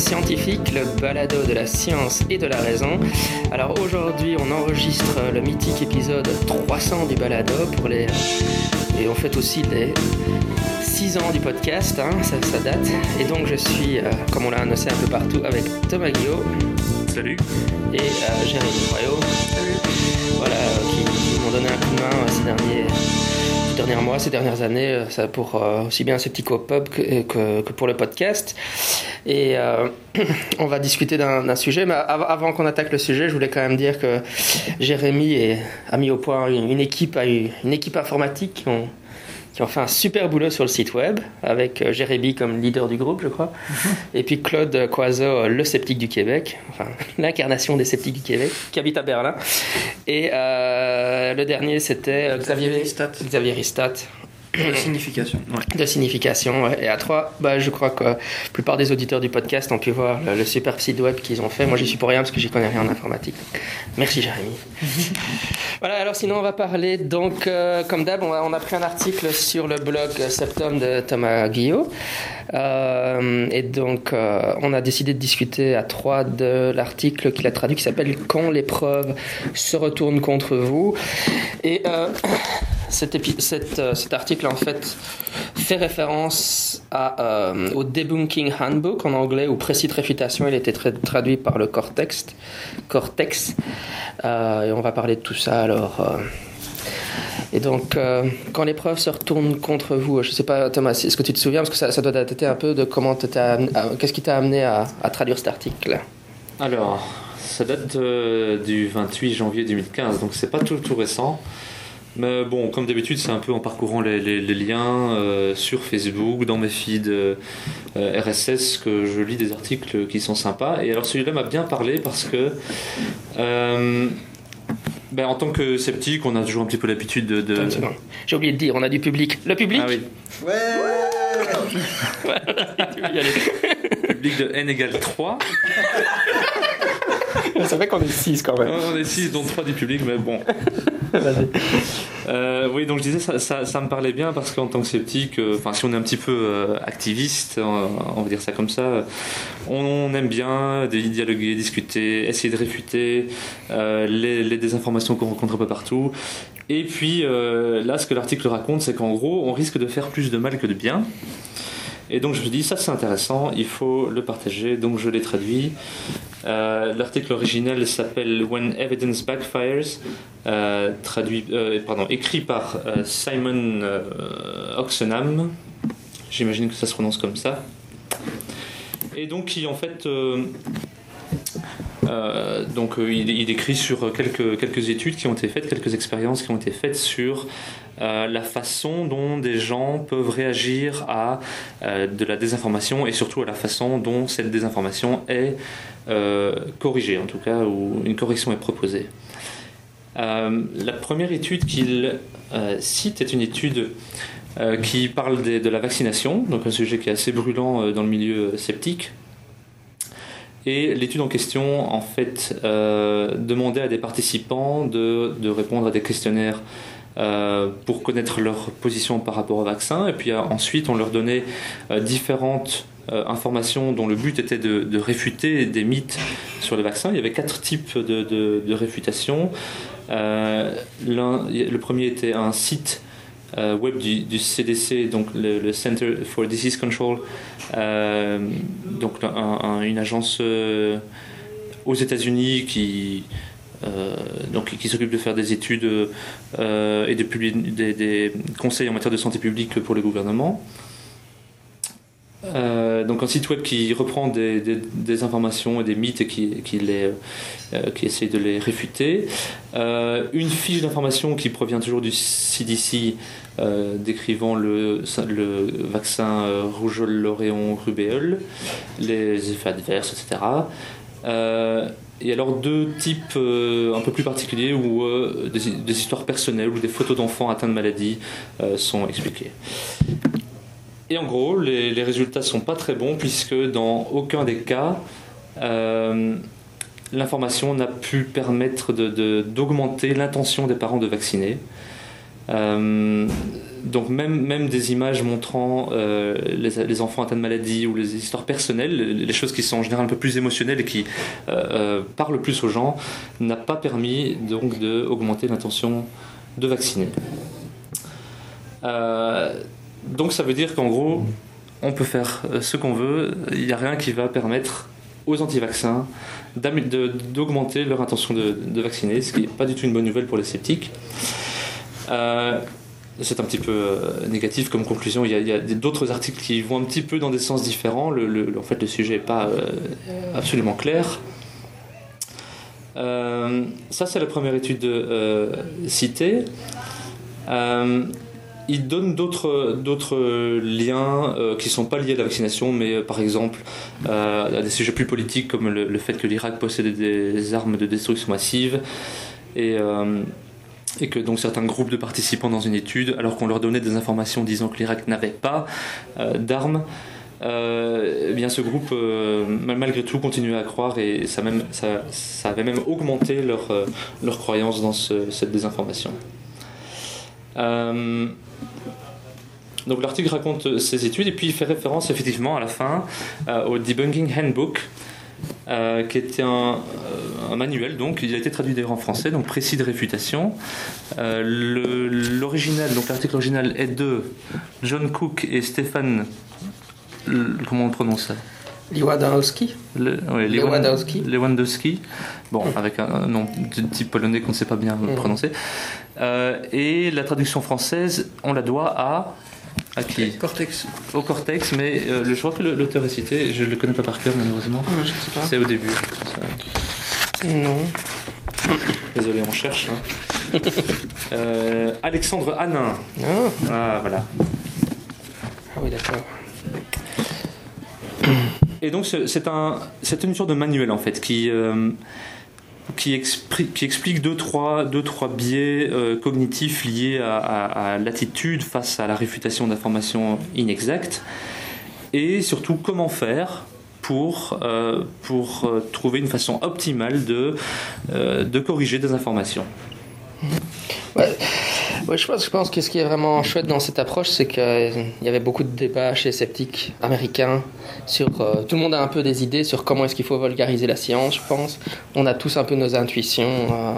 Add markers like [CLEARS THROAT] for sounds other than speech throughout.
Scientifique, le balado de la science et de la raison. Alors aujourd'hui, on enregistre le mythique épisode 300 du balado pour les et on fait aussi les 6 ans du podcast, hein, ça, ça, date. Et donc je suis, euh, comme on l'a annoncé un peu partout, avec Thomas Guillaume. Salut. Et euh, Jérémy Royaux. Salut. Voilà, qui, qui m'ont donné un coup de main ces derniers derniers mois, ces dernières années, euh, pour euh, aussi bien Septico Pub que, que, que, pour le podcast. Et euh, [CLEARS THROAT] on va discuter d'un sujet, mais av avant qu'on attaque le sujet, je voulais quand même dire que Jérémy a mis au point une, une équipe, une équipe informatique qui ont fait un super boulot sur le site web, avec euh, Jérémy comme leader du groupe, je crois, -hmm. et puis Claude Coiseau, le sceptique du Québec, enfin [LAUGHS] l'incarnation des sceptiques du Québec, qui habite à Berlin. Et euh, le dernier, c'était Xavier Ristat. Xavier Ristat. De signification. Ouais. De signification, ouais. Et à trois, bah, je crois que la plupart des auditeurs du podcast ont pu voir le, le super site web qu'ils ont fait. Moi, j'y suis pour rien parce que j'y connais rien en informatique. Merci, Jérémy. [LAUGHS] voilà, alors sinon, on va parler. Donc, euh, comme d'hab, on, on, a pris un article sur le blog Septum de Thomas Guillot. Euh, et donc, euh, on a décidé de discuter à trois de l'article qu'il a traduit qui s'appelle Quand l'épreuve se retourne contre vous. Et. Euh, cet, article en fait fait référence euh, au Debunking Handbook en anglais ou précis de réfutation. Il a été tra traduit par le Cortex. Cortex. Euh, et on va parler de tout ça alors. Et donc, euh, quand l'épreuve se retourne contre vous, je ne sais pas, Thomas, est-ce que tu te souviens, parce que ça, doit dater un peu de comment qu'est-ce qui t'a amené à, à, traduire cet article? Alors, ça date du 28 janvier 2015, donc c'est pas tout, tout récent. Mais bon, comme d'habitude, c'est un peu en parcourant les, les, les liens euh, sur Facebook, dans mes feeds euh, RSS, que je lis des articles qui sont sympas. Et alors celui-là m'a bien parlé parce que, euh, ben, en tant que sceptique, on a toujours un petit peu l'habitude de. de... J'ai oublié de dire, on a du public. Le public Ah oui. Ouais [LAUGHS] Public de n égale 3. Ça fait qu'on est 6 quand même. On est 6, dont 3 du public, mais bon. [LAUGHS] euh, oui, donc je disais, ça, me parlait bien parce qu'en tant que sceptique, enfin, euh, si on est un petit peu euh, activiste, on, va dire ça comme ça, on aime bien dialoguer, discuter, essayer de réfuter les, désinformations qu'on rencontre un peu partout. Et puis là, ce que l'article raconte, c'est qu'en gros, on risque de faire plus de mal que de bien. Et donc je me dis, ça c'est intéressant, il faut le partager, donc je l'ai traduit. Euh, L'article originel s'appelle When Evidence Backfires, euh, traduit, euh, pardon, écrit par Simon Oxenham. J'imagine que ça se prononce comme ça. Et donc qui en fait... Donc il, il, écrit sur quelques, quelques études qui ont été faites, quelques expériences qui ont été faites sur euh, la façon dont des gens peuvent réagir à euh, de la désinformation et surtout à la façon dont cette désinformation est euh, corrigée, en tout cas, où une correction est proposée. la première étude qu'il cite est une étude qui parle de, la vaccination, donc un sujet qui est assez brûlant dans le milieu sceptique. Et l'étude en question, en fait, demandait à des participants de, répondre à des questionnaires pour connaître leur position par rapport au vaccin. Et puis euh, ensuite, on leur donnait différentes informations dont le but était de, réfuter des mythes sur le vaccin. Il y avait quatre types de, de réfutation. le premier était un site euh, web du, CDC, donc le, Center for Disease Control, euh, donc un, un, une agence euh, aux États-Unis qui donc qui s'occupe de faire des études et de des, conseils en matière de santé publique pour le gouvernement. Euh, donc un site web qui reprend des, informations et des mythes et qui, les, euh, qui essaie de les réfuter. Euh, une fiche d'information qui provient toujours du CDC euh, décrivant le, le vaccin rougeole, l'oréon, rubéole, les effets adverses, etc. et alors deux types un peu plus particuliers où des, des, histoires personnelles ou des photos d'enfants atteints de maladies sont expliquées. Et en gros, les, les résultats sont pas très bons puisque dans aucun des cas, euh, l'information n'a pu permettre d'augmenter l'intention des parents de vacciner. Euh, donc même, même des images montrant les, enfants atteints de maladie ou les histoires personnelles, les choses qui sont en général un peu plus émotionnelles et qui parlent plus aux gens, n'a pas permis donc d'augmenter l'intention de vacciner. donc ça veut dire qu'en gros, on peut faire ce qu'on veut, il n'y a rien qui va permettre aux anti-vaccins d'augmenter leur intention de, vacciner, ce qui n'est pas du tout une bonne nouvelle pour les sceptiques. Euh, c'est un petit peu euh, négatif comme conclusion. Il y a, d'autres articles qui vont un petit peu dans des sens différents. Le, en fait, le sujet n'est pas euh, absolument clair. ça, c'est la première étude citée il donne d'autres, liens euh, qui ne sont pas liés à la vaccination, mais euh, par exemple euh, à des sujets plus politiques comme le, fait que l'Irak possède des armes de destruction massive et, et que donc certains groupes de participants dans une étude, alors qu'on leur donnait des informations disant que l'Irak n'avait pas d'armes, eh bien ce groupe malgré tout continuait à croire et ça, même, ça, avait même augmenté leur, leur croyance dans cette désinformation. Donc l'article raconte ses études et puis il fait référence effectivement à la fin euh, au Debunking Handbook, euh, qui était un, euh, un, manuel, donc il a été traduit d'ailleurs en français, donc précis de réfutation. L'original, donc l'article original est de John Cook et Stéphane, comment on prononce ça? Lewandowski. Le, Lewandowski. Lewandowski. Bon, avec un, nom de type polonais qu'on ne sait pas bien mm. prononcer. et la traduction française, on la doit à à qui Cortex. Au Cortex, mais euh, je crois que l'auteur est cité, je ne le connais pas par cœur malheureusement. C'est au début. Non. Désolé, on cherche. Hein. [LAUGHS] Euh, Alexandre Hanin. Ah. ah, voilà. Ah oui, d'accord. Et donc c'est un, une sorte de manuel en fait qui, euh, qui, explique deux trois, deux, trois biais euh, cognitifs liés à, l'attitude face à la réfutation d'informations inexactes et surtout comment faire pour, euh, pour euh, trouver une façon optimale de, de corriger des informations. Ouais. je, pense, je pense que ce qui est vraiment chouette dans cette approche, c'est qu'il y avait beaucoup de débats chez les sceptiques américains sur. Euh, tout le monde a un peu des idées sur comment est-ce qu'il faut vulgariser la science, je pense. On a tous un peu nos intuitions euh,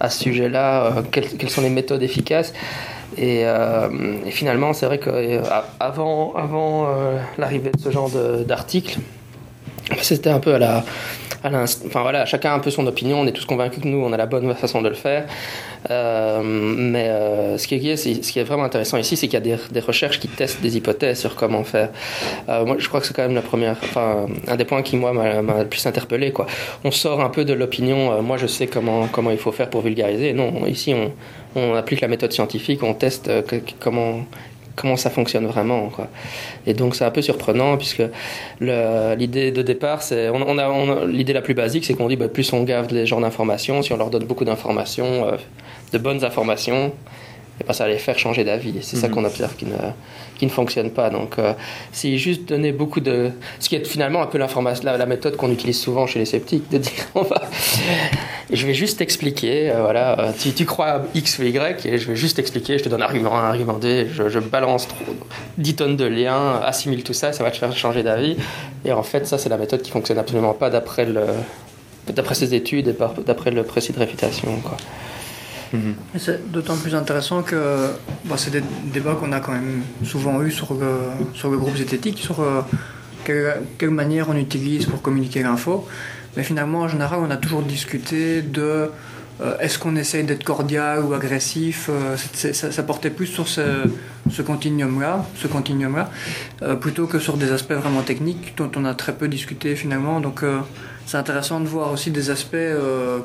à ce sujet-là, euh, quelles, sont les méthodes efficaces. Et, finalement, c'est vrai qu'avant avant, l'arrivée de ce genre d'article, c'était un peu à la enfin voilà, chacun a un peu son opinion, on est tous convaincus que nous, on a la bonne façon de le faire. Euh, mais euh, ce, qui est, ce qui est vraiment intéressant ici, c'est qu'il y a des, recherches qui testent des hypothèses sur comment faire. Euh, moi, je crois que c'est quand même la première, enfin, un des points qui, moi, m'a le plus interpellé. Quoi. On sort un peu de l'opinion, moi, je sais comment, comment il faut faire pour vulgariser. Non, ici, on applique la méthode scientifique, on teste comment comment ça fonctionne vraiment. Quoi. Et donc c'est un peu surprenant puisque l'idée de départ, c'est on, a, l'idée la plus basique, c'est qu'on dit bah, plus on garde les gens d'informations, si on leur donne beaucoup d'informations, euh, de bonnes informations, et ça va les faire changer d'avis. C'est ça mhm. qu'on observe qui ne, qui ne fonctionne pas. Donc, euh, c'est juste donner beaucoup de. Ce qui est finalement un peu l'information, la, méthode qu'on utilise souvent chez les sceptiques, de dire [LAUGHS] on va. je vais juste expliquer, euh, voilà, euh, tu, tu, crois X ou Y, et je vais juste expliquer, je te donne argument 1, argument 2, je, je, balance 10 tonnes de liens, assimile tout ça, ça va te faire changer d'avis. Et en fait, ça, c'est la méthode qui fonctionne absolument pas d'après le. D'après ces études et d'après le précis de réfutation. Quoi. C'est d'autant plus intéressant que bah, c'est des débats qu'on a quand même souvent eu sur, sur le groupe zététique, sur euh, quelle, manière on utilise pour communiquer l'info. Mais finalement, en général, on a toujours discuté de euh, est-ce qu'on essaye d'être cordial ou agressif euh, ça, portait plus sur ce, continuum-là, ce continuum-là plutôt que sur des aspects vraiment techniques dont on a très peu discuté finalement. Donc c'est intéressant de voir aussi des aspects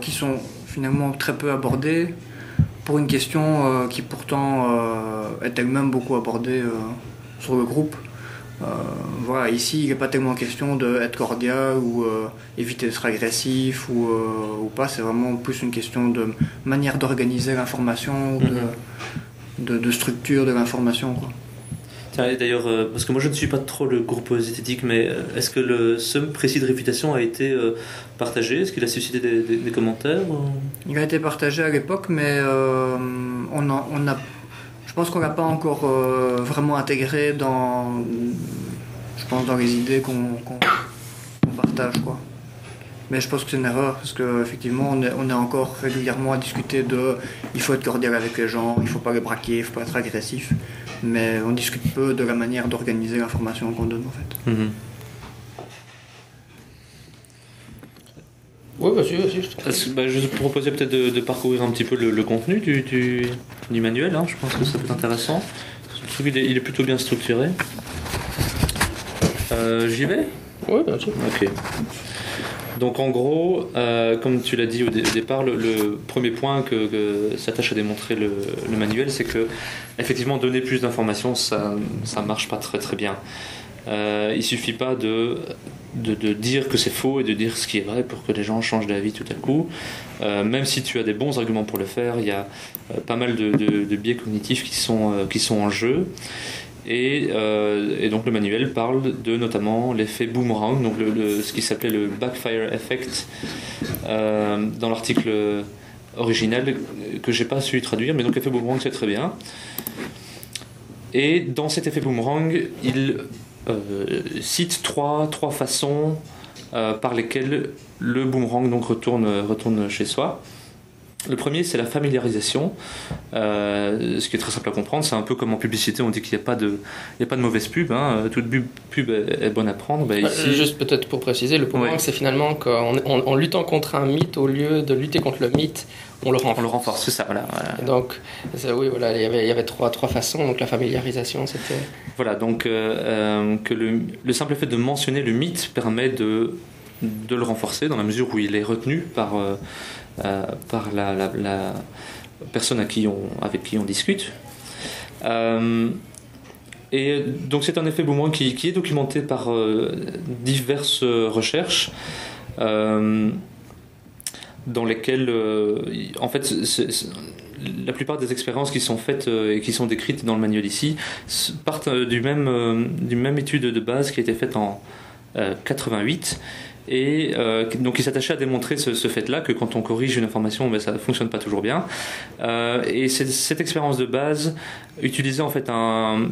qui sont finalement très peu abordés pour une question euh, qui pourtant euh, est elle-même beaucoup abordée euh, sur le groupe. voilà, ici, il n'est pas tellement question d'être cordial ou éviter d'être agressif ou, ou pas. C'est vraiment plus une question de manière d'organiser l'information, de, mhm. de, de, structure de l'information. D'ailleurs, euh, parce que moi je ne suis pas trop le groupe zététique, mais euh, est-ce que le, ce précis de réputation a été euh, partagé? Est-ce qu'il a suscité des, commentaires Il a été partagé à l'époque, mais on, on a, je pense qu'on l'a pas encore vraiment intégré dans, je pense, dans les idées qu'on partage. Quoi. Mais je pense que c'est une erreur parce qu'effectivement, on est, on est encore régulièrement à discuter de il faut être cordial avec les gens, il faut pas les braquer, il faut pas être agressif. Mais on discute peu de la manière d'organiser l'information qu'on donne en fait. Mhm. Oui, vas-y, vas-y. Bah, je te proposais peut-être de, de parcourir un petit peu le, le contenu du, du, du manuel. hein. Je pense que ça peut être intéressant. Je trouve qu'il est, il est plutôt bien structuré. Euh, J'y vais? Oui, vas-y. Ok. Donc en gros, euh, comme tu l'as dit au, dé- au départ, le, premier point que, s'attache à démontrer le, manuel, c'est que effectivement donner plus d'informations, ça ça marche pas très très bien. Euh, il suffit pas de, dire que c'est faux et de dire ce qui est vrai pour que les gens changent d'avis tout à coup. Euh, même si tu as des bons arguments pour le faire, il y a euh, pas mal de, biais cognitifs qui sont en jeu. Et, euh, et donc le manuel parle de notamment l'effet boomerang, donc ce qui s'appelait le backfire effect euh, dans l'article original que j'ai pas su traduire, mais donc l'effet boomerang c'est très bien. Et dans cet effet boomerang, il euh, cite trois, trois façons par lesquelles le boomerang donc retourne, retourne chez soi. Le premier, c'est la familiarisation. Euh, ce qui est très simple à comprendre, c'est un peu comme en publicité, on dit qu'il n'y a, pas de- il y a pas de mauvaise pub. hein. Toute bu- pub est, bonne à prendre. Ben, ici, Juste peut-être pour préciser, le Ouais. c'est finalement qu'en en, en luttant contre un mythe, au lieu de lutter contre le mythe, on le renforce. on le renforce, c'est ça. Voilà, voilà. Donc, oui, voilà, il y avait, il y avait trois, trois façons. Donc, la familiarisation, c'était. Voilà, donc euh, euh, que le, le simple fait de mentionner le mythe permet de, de le renforcer dans la mesure où il est retenu par, euh, euh, par la, personne qui on, avec qui on discute. Euh, et donc c'est un effet boomerang qui, est documenté par euh, diverses recherches. euh, dans lesquelles, euh, en fait, la plupart des expériences qui sont faites euh, et qui sont décrites dans le manuel ici partent euh, du même, euh, d'une même étude de base qui a été faite en euh, 88 et euh, donc il s'attachait à démontrer ce, fait-là que quand on corrige une information, ben, ça ne fonctionne pas toujours bien. Euh, et cette expérience de base utilisait en fait un,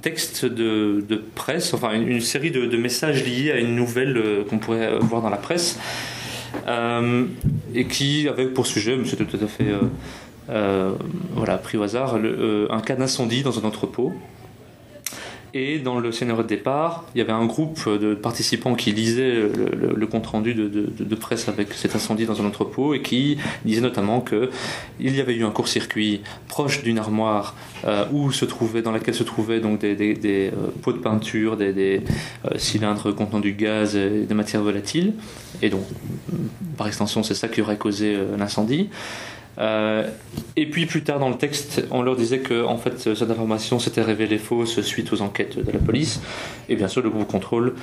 texte de, presse, enfin une, série de, messages liés à une nouvelle euh, qu'on pourrait voir dans la presse. Et qui avait pour sujet, c'était tout à fait voilà, pris au hasard, un cas d'incendie dans un entrepôt. Et dans le scénario de départ, il y avait un groupe de participants qui lisaient le, compte-rendu de, presse avec cet incendie dans un entrepôt et qui disaient notamment que il y avait eu un court-circuit proche d'une armoire euh, où se trouvait, dans laquelle se trouvaient donc des, euh, pots de peinture, des, euh, cylindres contenant du gaz et des matières volatiles. Et donc, par extension, c'est ça qui aurait causé l'incendie. Euh, et puis plus tard dans le texte, on leur disait que en fait cette information s'était révélée fausse suite aux enquêtes de la police. Et bien sûr, le groupe contrôle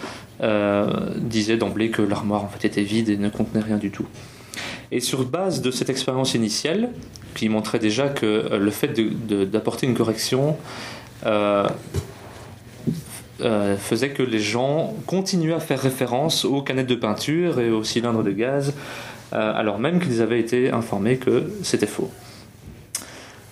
euh, disait d'emblée que l'armoire en fait était vide et ne contenait rien du tout. Et sur base de cette expérience initiale, qui montrait déjà que euh, le fait d'apporter une correction faisait que les gens continuaient à faire référence aux canettes de peinture et aux cylindres de gaz, alors même qu'ils avaient été informés que c'était faux.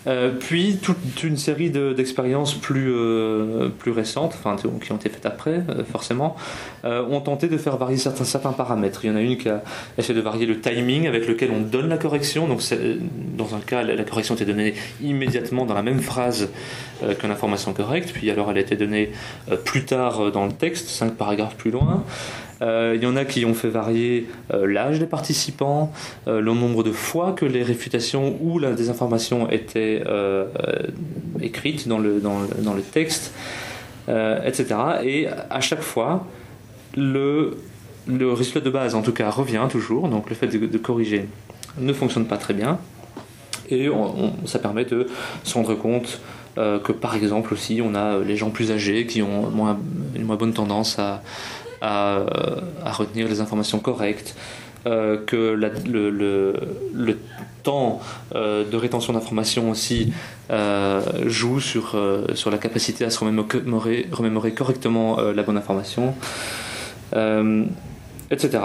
Euh, puis toute une série de- d'expériences plus, euh, plus récentes, enfin qui ont été faites après euh, forcément, euh, ont tenté de faire varier certains, certains paramètres. Il y en a une qui a essayé de varier le timing avec lequel on donne la correction. Donc dans un cas, la, la correction était donnée immédiatement dans la même phrase euh, que l'information correcte, puis alors elle a été donnée euh, plus tard euh, dans le texte, cinq paragraphes plus loin. Euh, il y en a qui ont fait varier euh, l'âge des participants, euh, le nombre de fois que les réfutations ou la désinformation étaient euh, euh, écrites dans le, dans dans le texte, euh, etc. Et à chaque fois, le, le résultat de base, en tout cas, revient toujours. Donc le fait de, corriger ne fonctionne pas très bien. Et ça permet de se rendre compte euh, que, par exemple, aussi, on a les gens plus âgés qui ont moins, une moins bonne tendance à, à, retenir les informations correctes, euh, que le, temps euh, de rétention d'informations aussi euh, joue sur, sur la capacité à se remémorer, remémorer correctement la bonne information, etc.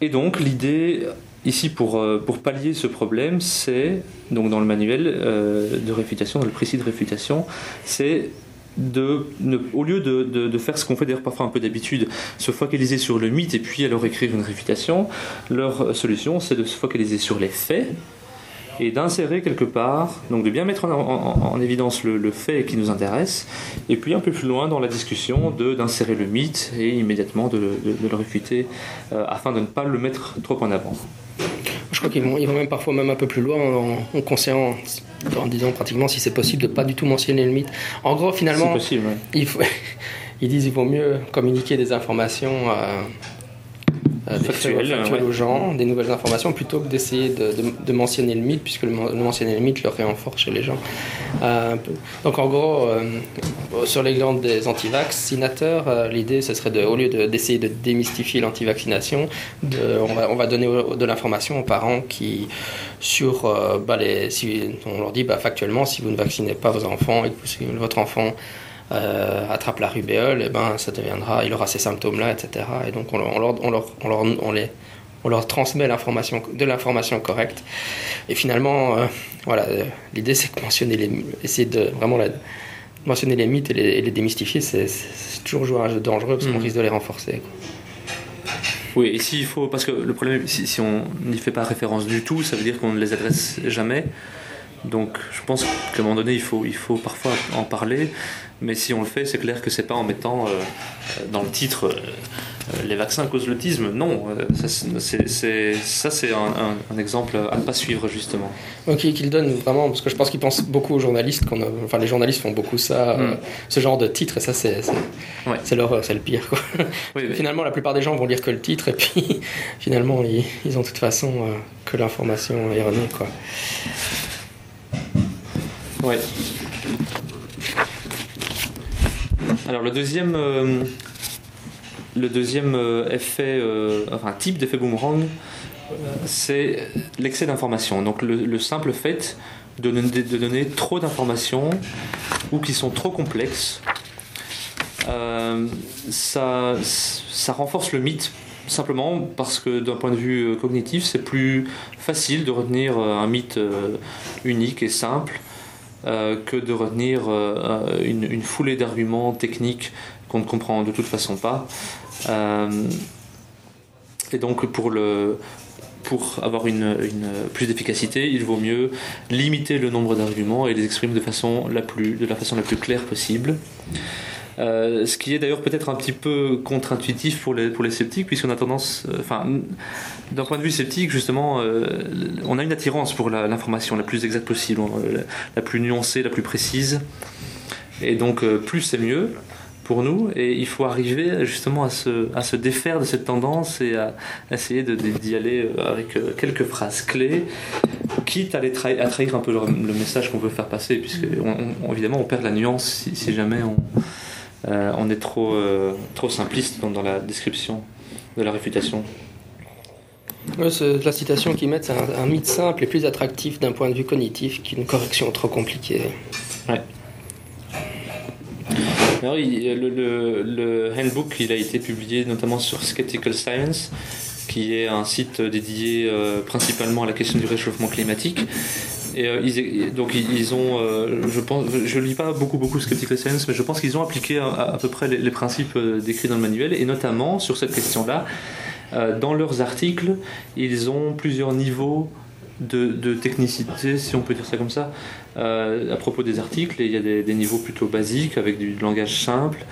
Et donc l'idée ici, pour, pour pallier ce problème, c'est, donc dans le manuel de réfutation, dans le précis de réfutation, c'est de, au lieu de, faire ce qu'on fait d'ailleurs parfois un peu d'habitude, se focaliser sur le mythe et puis alors écrire une réfutation, leur solution c'est de se focaliser sur les faits et d'insérer quelque part, donc de bien mettre en, évidence le, fait qui nous intéresse, et puis un peu plus loin dans la discussion d'insérer le mythe et immédiatement de, le réfuter euh, afin de ne pas le mettre trop en avant. Je crois qu'ils vont, ils vont même parfois même un peu plus loin en, conseillant, en disant pratiquement si c'est possible de pas du tout mentionner le mythe. En gros, finalement, possible, il faut, [LAUGHS] ils disent qu'il vaut mieux communiquer des informations. Euh, euh, factuelles, aux gens, des nouvelles informations, plutôt que d'essayer de, mentionner le mythe, puisque le, mentionner le mythe le réenforce chez les gens. Euh, donc en gros, euh, sur l'exemple des anti-vaccinateurs, l'idée ce serait de, au lieu d'essayer de, démystifier l'anti-vaccination, on va, on, va, donner de l'information aux parents qui, sur, bah, les, si, on leur dit bah, factuellement, si vous ne vaccinez pas vos enfants et que votre enfant euh, attrape la rubéole, et ben ça deviendra, il aura ces symptômes-là, etc. Et donc on, leur, on, leur, on, leur, on, les, on leur transmet l'information, de l'information correcte. Et finalement, euh, voilà, euh, l'idée c'est de mentionner les, essayer de vraiment la, mentionner les mythes et les, les démystifier, c'est, toujours jouer un jeu dangereux parce qu'on mmh. risque de les renforcer. Oui, et s'il faut, parce que le problème, si, si on n'y fait pas référence du tout, ça veut dire qu'on ne les adresse jamais. Donc je pense qu'à un moment donné, il faut, il faut parfois en parler. Mais si on le fait, c'est clair que c'est pas en mettant euh, dans le titre euh, les vaccins causent l'autisme. Non, euh, ça c'est un, exemple à ne pas suivre justement. Ok, qu'il donne vraiment, parce que je pense qu'il pense beaucoup aux journalistes, qu'on enfin les journalistes font beaucoup ça, hmm. ce genre de titre, et ça c'est c'est l'horreur, c'est le pire. Quoi. [LAUGHS] Finalement, la plupart des gens vont lire que le titre, et puis [LAUGHS] finalement, ils, ils ont de toute façon que l'information erronée. Quoi. Ouais. Alors le deuxième, euh, le deuxième euh, effet, euh, enfin type d'effet boomerang, c'est l'excès d'informations. Donc le, simple fait de, donner trop d'informations ou qui sont trop complexes, ça renforce le mythe simplement parce que d'un point de vue cognitif, c'est plus facile de retenir un mythe unique et simple euh, que de retenir euh, une, foulée d'arguments techniques qu'on ne comprend de toute façon pas. Euh, et donc pour, avoir une, plus d'efficacité, il vaut mieux limiter le nombre d'arguments et les exprimer de la façon la plus claire possible. Euh, ce qui est d'ailleurs peut-être un petit peu contre-intuitif pour les, sceptiques, puisqu'on a tendance, euh, enfin, d'un point de vue sceptique, justement, euh, on a une attirance pour l'information la, plus exacte possible, la, plus nuancée, la plus précise. Et donc, plus c'est mieux pour nous, et il faut arriver justement à se, défaire de cette tendance et à essayer d'y aller avec quelques phrases clés, quitte à, les trahir, à trahir un peu le, message qu'on veut faire passer, puisque évidemment on perd la nuance si jamais on euh, on est trop, euh, trop simpliste dans, la description de la réfutation. la citation qu'ils mettent, c'est un, mythe simple et plus attractif d'un point de vue cognitif qu'une correction trop compliquée. Ouais. le, le, handbook, il a été publié notamment sur Skeptical Science, qui est un site dédié euh, principalement à la question du réchauffement climatique. Et euh, ils, donc ils ont, euh, je pense, je lis pas beaucoup beaucoup Skeptical Science, mais je pense qu'ils ont appliqué à, peu près les, principes euh, décrits dans le manuel, et notamment sur cette question-là, dans leurs articles, ils ont plusieurs niveaux de, technicité, si on peut dire ça comme ça, à propos des articles. Et il y a des, niveaux plutôt basiques avec du langage simple,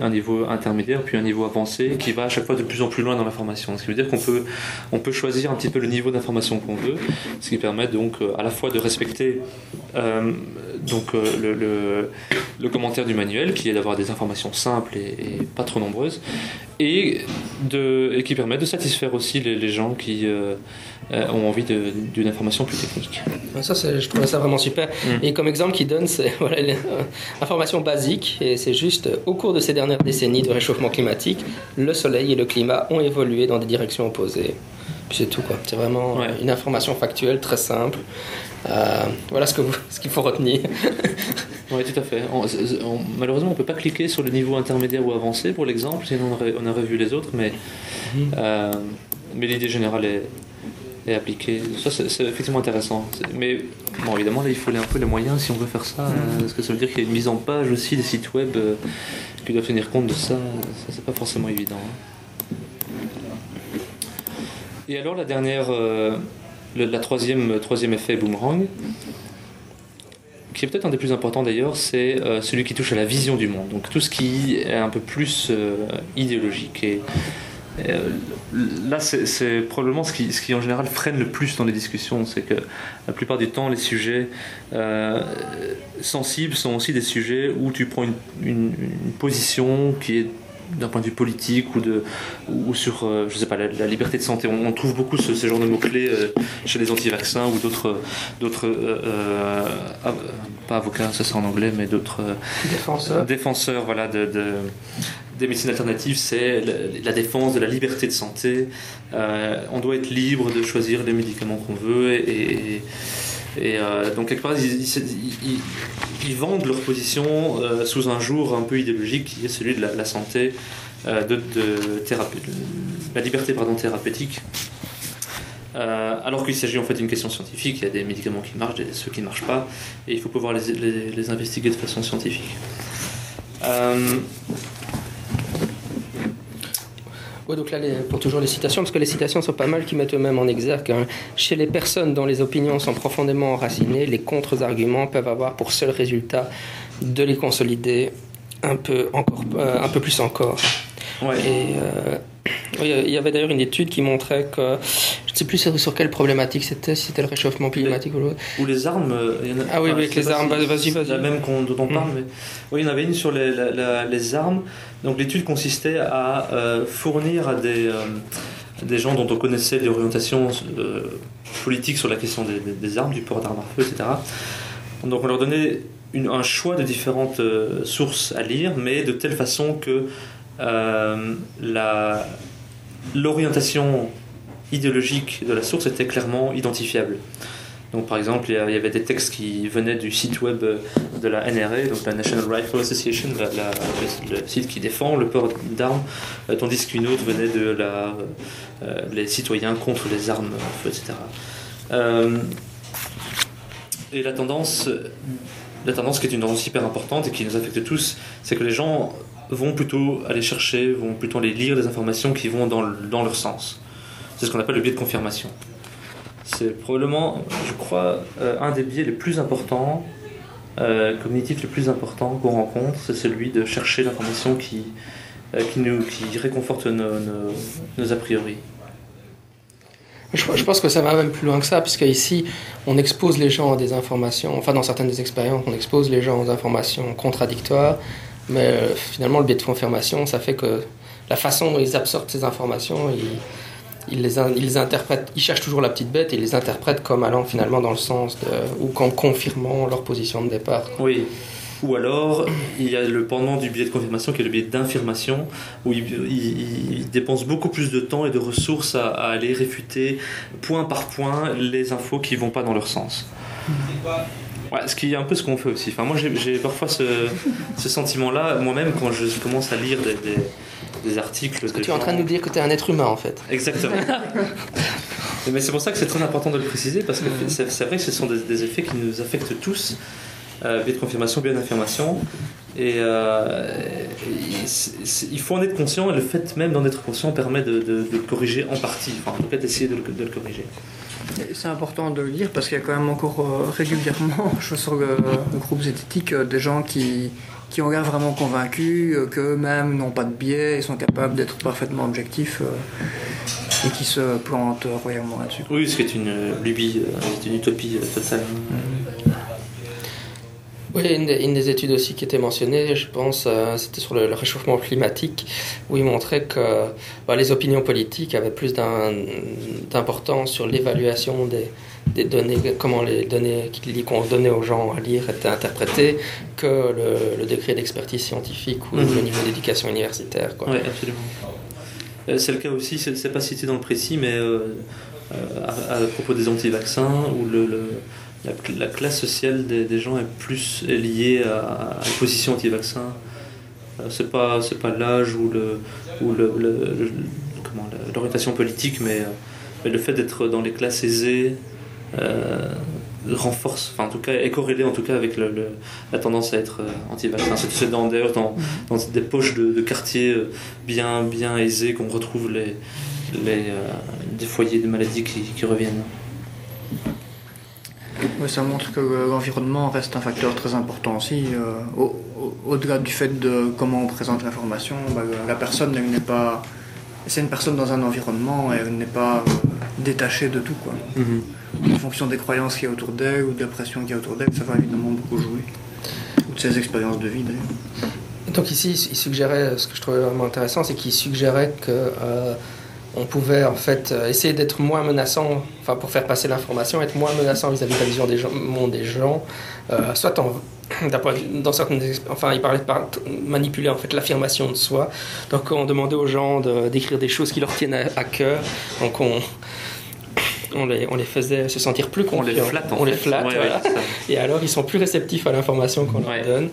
un niveau intermédiaire puis un niveau avancé qui va à chaque fois de plus en plus loin dans l'information. Ce qui veut dire qu'on peut, choisir un petit peu le niveau d'information qu'on veut, ce qui permet donc euh, à la fois de respecter euh, euh, le, commentaire du manuel qui est d'avoir des informations simples et, pas trop nombreuses et, de, et qui permet de satisfaire aussi les, les gens qui ont envie d'une information plus technique. Ça, je trouvais ça vraiment super. Mm. Et comme exemple qu'il donne, c'est [LAUGHS] voilà, l'information basique et c'est juste au cours de ces dernières décennies de réchauffement climatique, le Soleil et le climat ont évolué dans des directions opposées. Puis c'est tout quoi. C'est vraiment une information factuelle très simple. Euh, voilà ce que ce qu'il faut retenir. [LAUGHS] oui, tout à fait. malheureusement, on peut pas cliquer sur le niveau intermédiaire ou avancé pour l'exemple, sinon on aurait, on aurait, vu les autres, mais, mhm. euh, mais l'idée générale est, et appliqué. Ça, c'est effectivement intéressant. Mais bon, évidemment, là, il faut un peu les moyens si on veut faire ça. Mm. Est-ce que ça veut dire qu'il y a une mise en page aussi des sites web qui doivent tenir compte de ça Ça, c'est pas forcément évident. Hein. Et alors, la dernière, la troisième, troisième effet boomerang, qui est peut-être un des plus importants d'ailleurs, c'est euh, celui qui touche à la vision du monde. Donc tout ce qui est un peu plus euh, idéologique. Et euh, là, c'est probablement ce qui, ce qui en général freine le plus dans les discussions. C'est que la plupart du temps, les sujets sensibles sont aussi des sujets où tu prends une, une position qui est d'un point de vue politique ou, de, ou sur euh, je sais pas, la, liberté de santé. On, trouve beaucoup ce, genre de mots-clés euh, chez les anti-vaccins ou d'autres, d'autres euh, pas avocats, ça c'est en anglais, mais d'autres défenseurs. défenseurs voilà, de, des médecines alternatives, c'est la, défense de la liberté de santé. on doit être libre de choisir les médicaments qu'on veut et et euh, donc, quelque part, ils, vendent leur position euh, sous un jour un peu idéologique qui est celui de la, santé, euh, de, la liberté pardon, thérapeutique. alors qu'il s'agit en fait d'une question scientifique, il y a des médicaments qui marchent et ceux qui ne marchent pas, et il faut pouvoir les investiguer de façon scientifique. Ouais, donc là, pour toujours les citations, parce que les citations sont pas mal qui mettent eux-mêmes en exergue. Hein. Chez les personnes dont les opinions sont profondément enracinées, les contre-arguments peuvent avoir pour seul résultat de les consolider un peu, encore, euh, un peu plus encore. Ouais. Et, euh, il y avait d'ailleurs une étude qui montrait que, je ne sais plus sur quelle problématique c'était, si c'était le réchauffement climatique ou l'autre. Ou les armes. Euh, ah oui, avec les armes, vas-y, vas-y. La même dont on parle, mm. mais oui, il y en avait une sur les, les armes. L'étude consistait à euh, fournir à des, euh, des gens dont on connaissait les orientations politiques sur la question des, armes, du port d'armes à feu, etc. Donc on leur donnait un choix de différentes sources à lire, mais de telle façon que euh, l'orientation idéologique de la source était clairement identifiable. Donc, par exemple, il y avait des textes qui venaient du site web de la NRA, donc la National Rifle Association, le, site qui défend le port d'armes, euh, tandis qu'une autre venait de la, euh, les citoyens contre les armes, etc. et la tendance, la tendance qui est une tendance hyper importante et qui nous affecte tous, c'est que les gens vont plutôt aller chercher, vont plutôt aller lire des informations qui vont dans, dans leur sens. C'est ce qu'on appelle le biais de confirmation. C'est probablement, je crois, euh, un des biais les plus importants, euh, cognitifs les plus importants qu'on rencontre, c'est celui de chercher l'information qui, euh, qui, nous, qui réconforte nos, nos, a priori. Je, pense que ça va même plus loin que ça, puisque ici, on expose les gens à des informations, enfin dans certaines des expériences, on expose les gens aux informations contradictoires, mais finalement, le biais de confirmation, ça fait que la façon dont ils absorbent ces informations, ils, les, ils interprètent, ils cherchent toujours la petite bête et ils les interprètent comme allant finalement dans le sens ou comme confirmant leur position de départ. Oui. Ou alors, il y a le pendant du biais de confirmation qui est le biais d'infirmation, où ils, dépensent beaucoup plus de temps et de ressources à, aller réfuter point par point les infos qui vont pas dans leur sens. Ouais, ce qui est un peu ce qu'on fait aussi. Enfin, moi, j'ai parfois ce, sentiment-là, moi-même, quand je commence à lire des, articles. tu es en train de nous dire que tu es un être humain, en fait. Exactement. [LAUGHS] Mais c'est pour ça que c'est très important de le préciser, parce que c'est vrai que ce sont des, effets qui nous affectent tous, euh, biais de confirmation, biais d'information. Et euh, il faut en être conscient, et le fait même d'en être conscient permet de, de, le corriger en partie, enfin, en tout cas d'essayer de, de le corriger. C'est important de le dire parce qu'il y a quand même encore euh, régulièrement, [LAUGHS] je vois sur le, groupe zététique, euh, des gens qui, qui ont l'air vraiment convaincus euh, qu'eux-mêmes n'ont pas de biais et sont capables d'être parfaitement objectifs et qui se plantent royalement là-dessus. Oui, ce qui est une lubie, une utopie totale. Mm. Oui, une des, études aussi qui était mentionnée, je pense, euh, c'était sur le, réchauffement climatique, où il montrait que bah, les opinions politiques avaient plus d'importance sur l'évaluation des, des, données, comment les données qu'on donnait aux gens à lire étaient interprétées, que le, degré d'expertise scientifique ou mhm. le niveau d'éducation universitaire. Oui, absolument. Euh, c'est le cas aussi, c'est pas cité dans le précis, mais euh, à, propos des anti-vaccins, où le la, classe sociale des, gens est plus liée à, une position anti-vaccin. Euh, c'est pas c'est pas l'âge ou le ou le, comment l'orientation politique, mais mais le fait d'être dans les classes aisées euh, renforce, enfin en tout cas est corrélé en tout cas avec le, la tendance à être euh, anti-vaccin. C'est dans, d'ailleurs dans, dans, des poches de, de quartiers euh, bien, bien aisés qu'on retrouve les, les, des foyers de maladies qui, qui reviennent. Oui, ça montre que l'environnement reste un facteur très important aussi. Au-delà du fait de comment on présente l'information, bah, la personne n'est pas. C'est une personne dans un environnement et elle n'est pas détachée de tout. Quoi. Mm-hmm en fonction des croyances qu'il y a autour d'elle ou de la pression qu'il y a autour d'elle, ça va évidemment beaucoup jouer. Ou de ses expériences de vie d'ailleurs. Donc ici, il suggérait, ce que je trouvais vraiment intéressant, c'est qu'il suggérait que euh, on pouvait en fait euh, essayer d'être moins menaçant, enfin pour faire passer l'information, être moins menaçant vis-à-vis de la vision des gens, monde des gens, euh, soit en, dans certaines, enfin il parlait de manipuler en fait l'affirmation de soi. Donc on demandait aux gens d'écrire des choses qui leur tiennent à, à cœur. Donc on on les, on les faisait se sentir plus confiants. On les flatte. On les flatte. et alors, ils sont plus réceptifs à l'information qu'on leur donne.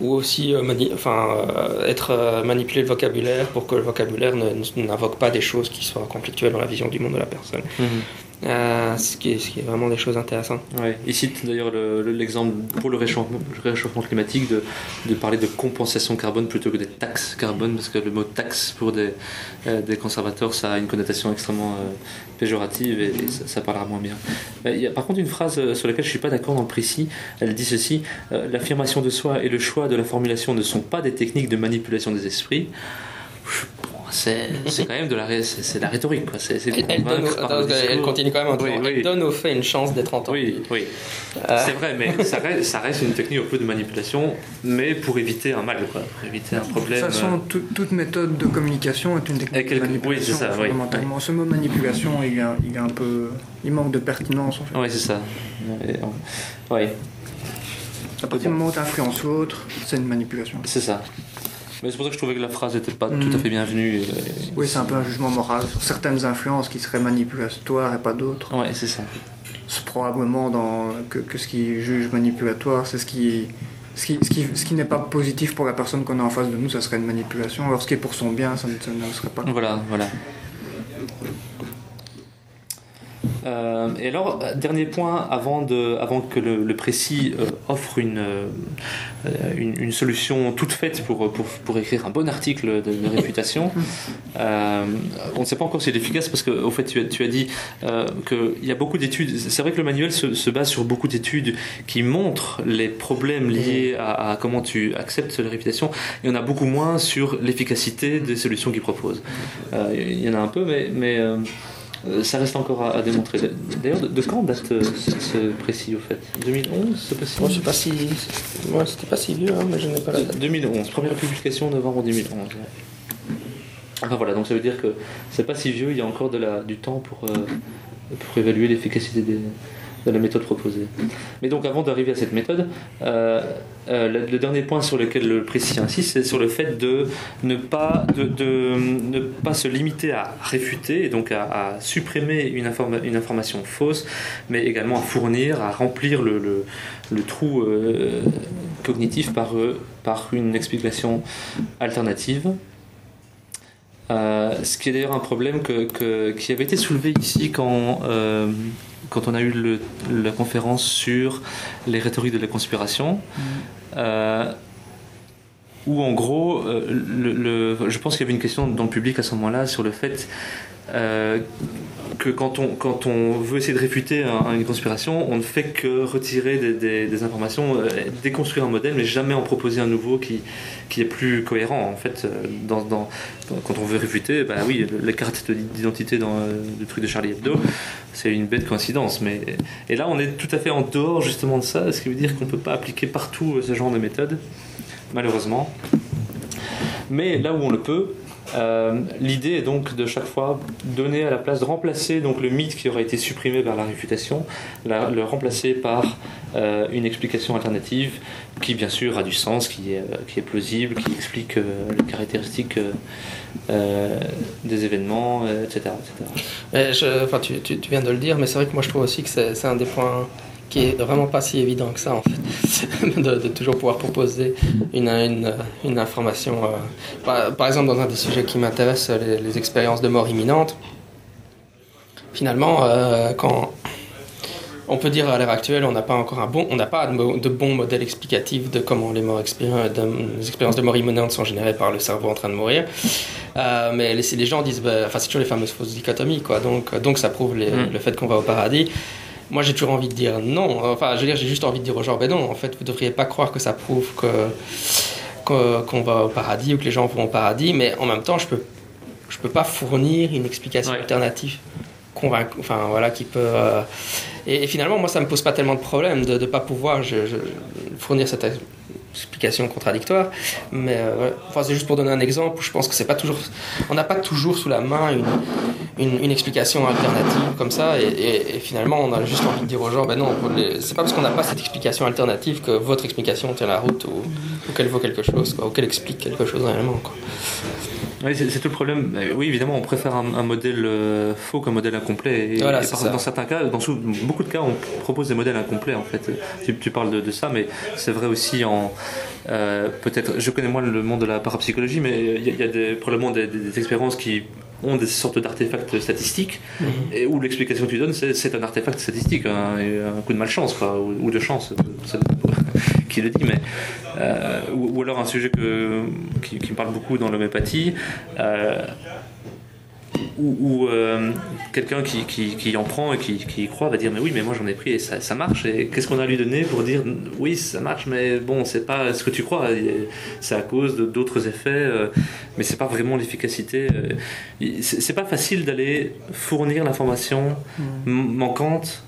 Ou aussi euh, enfin, euh, être euh, manipulé le vocabulaire pour que le vocabulaire n'invoque pas des choses qui soient conflictuelles dans la vision du monde de la personne. Mhm. Euh, ce, qui est, vraiment des choses intéressantes. Ouais. Il cite d'ailleurs l'exemple pour le réchauffement, climatique de, parler de compensation carbone plutôt que des taxes carbone, parce que le mot taxe pour des, euh, conservateurs, ça a une connotation extrêmement euh, péjorative et, ça, parlera moins bien. Il y a par contre une phrase sur laquelle je ne suis pas d'accord dans le précis. Elle dit ceci L'affirmation de soi et le choix de la formulation ne sont pas des techniques de manipulation des esprits c'est quand même de la, c'est la rhétorique. Quoi. c'est elle, elle, continue quand même en oui, Elle donne au fait une chance d'être entendue. Oui, oui. Euh. C'est vrai, mais ça reste, ça reste, une technique au peu de manipulation, mais pour éviter un mal, quoi, pour éviter un problème. De toute façon, toute méthode de communication est une technique de manipulation. Oui, c'est ça. Fondamentalement. Ce mot manipulation, il, a, il, est un peu, il manque de pertinence. En fait. Oui, c'est ça. Oui. À partir du moment où tu influences l'autre, c'est une manipulation. C'est ça. Mais c'est pour ça que je trouvais que la phrase n'était pas tout à fait bienvenue. Oui, c'est un peu un jugement moral sur certaines influences qui seraient manipulatoires et pas d'autres. Oui, c'est ça. C'est probablement dans, que, que, ce qui juge manipulatoire, c'est ce qui, ce qui, ce qui, ce qui n'est pas positif pour la personne qu'on a en face de nous, ça serait une manipulation. Alors ce qui est pour son bien, ça ne, ça ne serait pas. Voilà, voilà. Euh, et alors, dernier point, avant, de, avant que le, précis euh, offre une, euh, une, une, solution toute faite pour, pour, pour, écrire un bon article de, réputation, [LAUGHS] on ne sait pas encore si c'est efficace parce qu'au fait, tu as, tu as dit qu'il y a beaucoup d'études. C'est vrai que le manuel se, se base sur beaucoup d'études qui montrent les problèmes liés à, comment tu acceptes la réputation. Il y en a beaucoup moins sur l'efficacité des solutions qu'il propose. il y en a un peu, mais. mais euh, ça reste encore à, démontrer. D'ailleurs, de, quand date euh, ce, précis au fait? 2011, c'est possible Je sais pas si. Moi, c'était pas si vieux, hein, mais je n'ai pas la date. 2011, première publication novembre 2011. Enfin voilà, donc ça veut dire que c'est pas si vieux, il y a encore de la, du temps pour, euh, pour évaluer l'efficacité des, de la méthode proposée. Mais donc avant d'arriver à cette méthode, euh, euh, le, dernier point sur lequel le précis insiste, c'est sur le fait de ne pas, de, ne pas se limiter à réfuter et donc à, supprimer une, une, information fausse, mais également à fournir, à remplir le, le, trou euh, cognitif par, par une explication alternative. ce qui est d'ailleurs un problème que, qui avait été soulevé ici quand quand on a eu la conférence sur les rhétoriques de la conspiration, mm. euh, où en gros, euh, le, je pense qu'il y avait une question dans le public à ce moment-là sur le fait euh, que quand on, quand on veut essayer de réfuter une conspiration, on ne fait que retirer des, informations, euh, déconstruire un modèle, mais jamais en proposer un nouveau qui, qui est plus cohérent. En fait, euh, quand on veut réfuter, bah oui, la carte d'identité dans le truc de Charlie Hebdo, c'est une bête coïncidence. Mais, et là, on est tout à fait en dehors justement de ça, ce qui veut dire qu'on ne peut pas appliquer partout ce genre de méthode, malheureusement. Mais là où on le peut, euh, l'idée est donc de chaque fois donner à la place, de remplacer donc le mythe qui aurait été supprimé par la réfutation, le remplacer par euh, une explication alternative qui bien sûr a du sens, qui est, euh, qui est plausible, qui explique les caractéristiques des événements, etc. Je, enfin, tu, viens de le dire, mais c'est vrai que moi je trouve aussi que c'est un des points qui est vraiment pas si évident que ça en fait, [LAUGHS] de, toujours pouvoir proposer une, une, une information. Euh, par, exemple, dans un des sujets qui m'intéresse, les, expériences de mort imminente. finalement, euh, quand on peut dire à l'heure actuelle, on n'a pas encore un bon, on n'a pas de, de, bon modèle explicatif de comment les, morts les expériences de mort imminente sont générées par le cerveau en train de mourir. Euh, mais les, les, gens disent, bah, enfin c'est toujours les fameuses fausses dichotomies, quoi. Donc, donc ça prouve les, mm. le fait qu'on va au paradis. Moi, j'ai toujours envie de dire non. Enfin, je veux dire, j'ai juste envie de dire aux gens, ben non, en fait, vous devriez pas croire que ça prouve que qu'on va au paradis ou que les gens vont au paradis, mais en même temps, je peux je peux pas fournir une explication ouais. alternative convaincre, enfin voilà, qui peut. Euh, et, et, finalement, moi, ça me pose pas tellement de problème de ne pas pouvoir je, je, fournir cette explication contradictoire, mais euh, enfin, c'est juste pour donner un exemple où je pense que c'est pas toujours, on n'a pas toujours sous la main une, une, explication alternative comme ça, et, finalement, on a juste envie de dire aux gens, ben non, c'est pas parce qu'on n'a pas cette explication alternative que votre explication tient la route ou, ou qu'elle vaut quelque chose, ou qu'elle explique quelque chose réellement. Quoi. Oui, c'est tout le problème. Oui, évidemment, on préfère un, un modèle euh, faux qu'un modèle incomplet. Et, voilà, et par, dans certains cas, dans beaucoup de cas, on propose des modèles incomplets. En fait, tu, tu parles de, de, ça, mais c'est vrai aussi en euh, peut-être. Je connais moins le monde de la parapsychologie, mais il y, y, a des, probablement des, des, des expériences qui ont des sortes d'artefacts statistiques -hmm. et où l'explication que tu donnes c'est un artefact statistique un, un, coup de malchance quoi, ou, ou de chance [LAUGHS] qui le dit mais euh, ou, ou, alors un sujet que, qui, qui me parle beaucoup dans l'homéopathie euh, où, où euh, quelqu'un qui, qui, qui, en prend et qui, qui y croit va dire mais oui mais moi j'en ai pris et ça, ça marche. Et qu'est-ce qu'on a à lui donner pour dire oui ça marche mais bon c'est pas ce que tu crois. C'est à cause d'autres effets euh, mais c'est pas vraiment l'efficacité. C'est pas facile d'aller fournir l'information mmh. manquante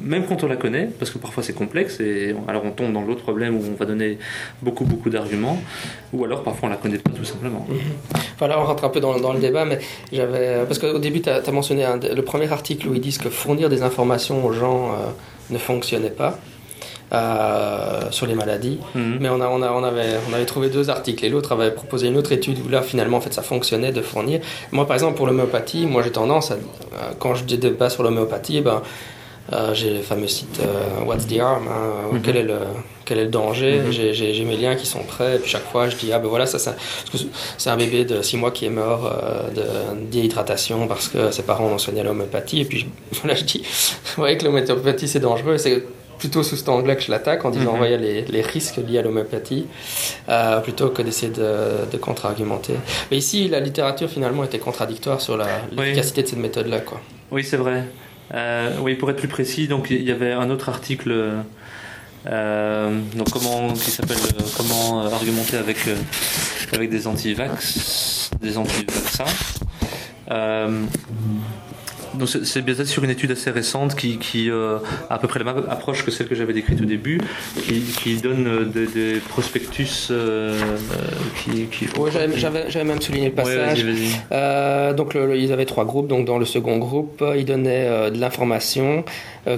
même quand on la connaît, parce que parfois c'est complexe, et alors on tombe dans l'autre problème où on va donner beaucoup beaucoup d'arguments, ou alors parfois on la connaît pas tout simplement. Mmh. Voilà, on rentre un peu dans, dans le débat, mais j'avais parce qu'au début tu as, as, mentionné le premier article où ils disent que fournir des informations aux gens euh, ne fonctionnait pas. Euh, sur les maladies. Mmh. Mais on, a, on, a, on, avait, on avait trouvé deux articles et l'autre avait proposé une autre étude où là finalement en fait ça fonctionnait de fournir. Moi par exemple pour l'homéopathie, moi j'ai tendance à, quand je débat sur l'homéopathie, ben, euh, j'ai le fameux site euh, What's the Harm hein, mm -hmm. quel, est le, quel est le danger mm -hmm. j'ai mes liens qui sont prêts et puis chaque fois je dis ah ben voilà ça, ça c'est un bébé de 6 mois qui est mort euh, de déhydratation parce que ses parents ont soigné l'homéopathie et puis [LAUGHS] voilà je dis vous voyez que l'homéopathie c'est dangereux c'est plutôt sous cet angle que je l'attaque en disant mm -hmm. les, les, risques liés à l'homéopathie euh, plutôt que d'essayer de, de contre-argumenter. Mais ici, la littérature finalement était contradictoire sur l'efficacité oui. de cette méthode-là. Oui, c'est vrai. Euh, oui, pour être plus précis, donc il y avait un autre article euh, donc comment qui s'appelle euh, comment argumenter avec avec des anti-vax, des anti-vaccins. Donc c'est basé sur une étude assez récente qui, qui euh, a à peu près la même approche que celle que j'avais décrite au début, qui, qui donne euh, des, des prospectus euh, qui. qui ouais, j'avais même souligné le passage. Ouais, vas -y, vas -y. donc le, ils avaient trois groupes. Donc dans le second groupe, ils donnaient de l'information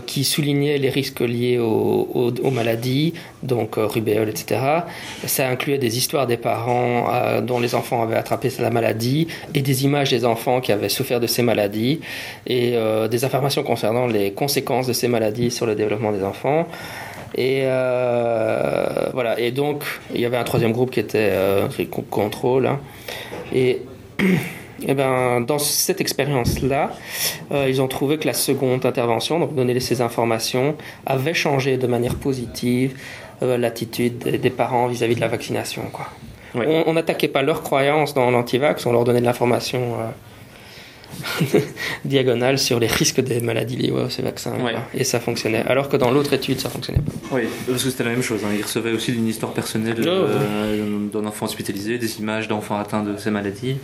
qui soulignait les risques liés aux, aux, aux maladies, donc rubéole, etc. Ça incluait des histoires des parents dont les enfants avaient attrapé la maladie et des images des enfants qui avaient souffert de ces maladies et euh, des informations concernant les conséquences de ces maladies sur le développement des enfants. Et euh, voilà. Et donc, il y avait un troisième groupe qui était euh, contrôle. Hein. Et [CLEARS THROAT] Eh ben, dans cette expérience-là, euh, ils ont trouvé que la seconde intervention, donc donner ces informations, avait changé de manière positive l'attitude des, parents vis-à-vis -vis de la vaccination. Quoi. On n'attaquait pas leurs croyances dans l'antivax, on leur donnait de l'information [LAUGHS] diagonale sur les risques des maladies liées à ces vaccins. Ouais. Et ça fonctionnait. Alors que dans l'autre étude, ça fonctionnait pas. Oui, parce que c'était la même chose. Hein. Ils recevaient aussi une histoire personnelle oh, euh, d'un enfant hospitalisé, des images d'enfants atteints de ces maladies,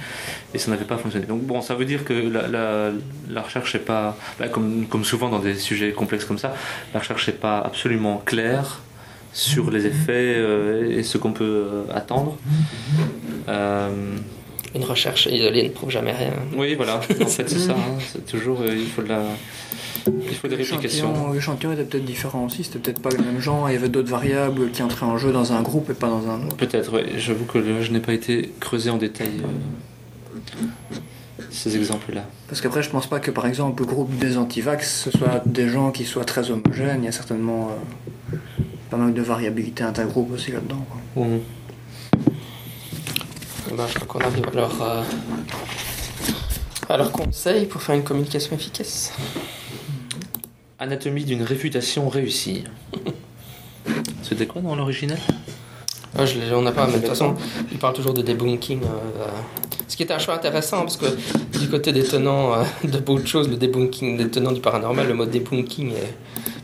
et ça n'avait pas fonctionné. Donc bon, ça veut dire que la, la, la recherche n'est pas, bah, comme, comme souvent dans des sujets complexes comme ça, la recherche n'est pas absolument claire sur les effets euh, et ce qu'on peut euh, attendre. Euh, une recherche isolée ne prouve jamais rien. Oui, voilà, en fait c'est ça. Hein. C'est toujours, euh, il faut de la... Il faut des réplications. L'échantillon était peut-être différent aussi, c'était peut-être pas le même genre, il y avait d'autres variables qui entraient en jeu dans un groupe et pas dans un autre. Peut-être, oui. J'avoue que le, je n'ai pas été creusé en détail euh, ces exemples-là. Parce qu'après, je pense pas que par exemple le groupe des antivax, ce soit des gens qui soient très homogènes, il y a certainement euh, pas mal de variabilité intergroupe aussi là-dedans. Mmh. Je crois qu'on arrive. Euh Alors, conseil pour faire une communication efficace Anatomie d'une réfutation réussie. C'était quoi dans l'original? Ah, je On n'a pas, mais de toute façon, il parle toujours de debunking. euh, ce qui est un choix intéressant, parce que du côté des tenants euh, de beaucoup de choses, le debunking, des tenants du paranormal, le mot debunking est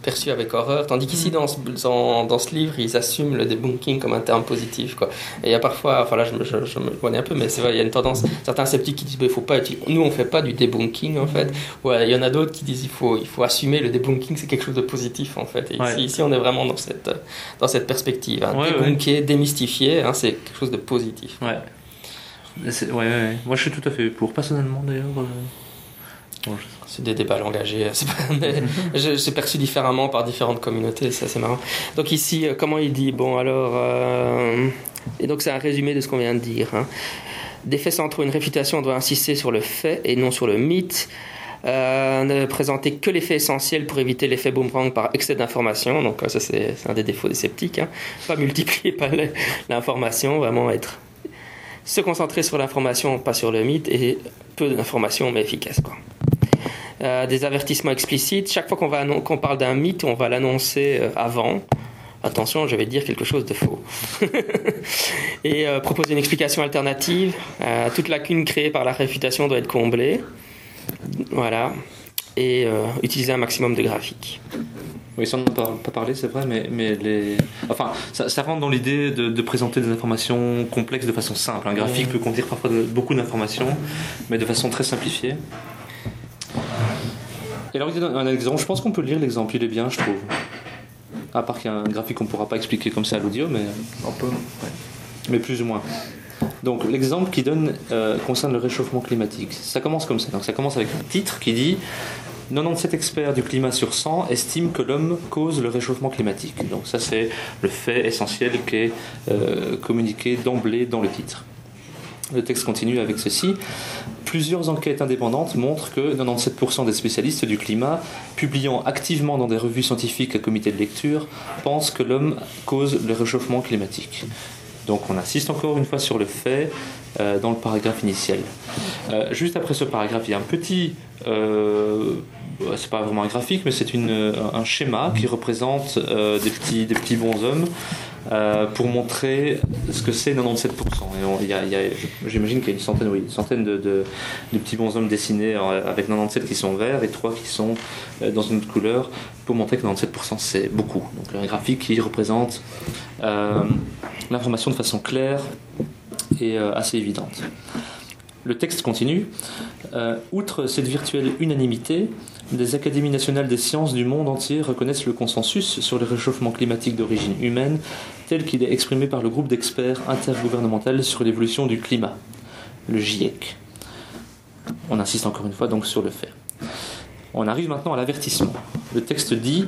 perçu avec horreur, tandis qu'ici, dans ce, dans, dans ce livre, ils assument le debunking comme un terme positif. Quoi. Et il y a parfois, enfin là, je me, je, je me connais un peu, mais c'est vrai, il y a une tendance, certains sceptiques qui disent, il faut pas utiliser- nous, on fait pas du debunking, en fait. Ouais, il y en a d'autres qui disent, il faut, il faut assumer le debunking, c'est quelque chose de positif, en fait. Et Ouais. ici, ici, on est vraiment dans cette, dans cette perspective. Hein. Ouais. Débunker, démystifier, hein, c'est quelque chose de positif. Ouais. Ouais. Moi, je suis tout à fait pour. Personnellement, d'ailleurs. euh, C'est des débats engagés. [LAUGHS] Je- c'est perçu différemment par différentes communautés, ça c'est marrant. Donc ici, euh, comment il dit? Bon alors, euh, et donc c'est un résumé de ce qu'on vient de dire. hein. Des faits centraux, une réfutation doit insister sur le fait et non sur le mythe. Ne présenter que les faits essentiels pour éviter l'effet boomerang par excès d'information. Donc ça c'est un des défauts des sceptiques. hein. Pas multiplier par l'information, vraiment être se concentrer sur l'information, pas sur le mythe, et peu d'informations mais efficace. Quoi. Euh, des avertissements explicites. Chaque fois qu'on parle d'un mythe, on va l'annoncer euh, avant. Attention, je vais dire quelque chose de faux. [LAUGHS] et euh, proposer une explication alternative. Toute lacune créée par la réfutation doit être comblée. Voilà. Et euh, utiliser un maximum de graphiques. Oui, ça on n'en a pas, parlé, c'est vrai, mais, mais les... enfin, ça, ça rentre dans l'idée de, de présenter des informations complexes de façon simple. Un graphique peut contenir parfois de- beaucoup d'informations, mais de façon très simplifiée. Et alors, il y a un exemple, je pense qu'on peut lire l'exemple, il est bien, je trouve. À part qu'il y a un graphique qu'on ne pourra pas expliquer comme ça à l'audio, mais, On peut. mais plus ou moins. Donc, l'exemple qu'il donne euh, concerne le réchauffement climatique. Ça commence comme ça. Donc, ça commence avec un titre qui dit 97 experts du climat sur 100 estiment que l'homme cause le réchauffement climatique. Donc ça c'est le fait essentiel qui est euh, communiqué d'emblée dans le titre. Le texte continue avec ceci. Plusieurs enquêtes indépendantes montrent que 97% des spécialistes du climat, publiant activement dans des revues scientifiques à comité de lecture, pensent que l'homme cause le réchauffement climatique. Donc on insiste encore une fois sur le fait euh, dans le paragraphe initial. Euh, juste après ce paragraphe, il y a un petit... c'est pas vraiment un graphique, mais c'est euh, un schéma qui représente euh, des, petits, des petits bonshommes euh, pour montrer ce que c'est 97%. Et on- il y a- il y a- J'imagine qu'il y a une centaine, oui, centaine de, de- de petits bonshommes dessinés avec 97 qui sont verts et 3 qui sont dans une autre couleur pour montrer que 97% c'est beaucoup. Donc un graphique qui représente l'information de façon claire et assez évidente. Le texte continue. Outre cette virtuelle unanimité, des académies nationales des sciences du monde entier reconnaissent le consensus sur le réchauffement climatique d'origine humaine tel qu'il est exprimé par le groupe d'experts intergouvernemental sur l'évolution du climat, le GIEC. On insiste encore une fois donc sur le fait. On arrive maintenant à l'avertissement. Le texte dit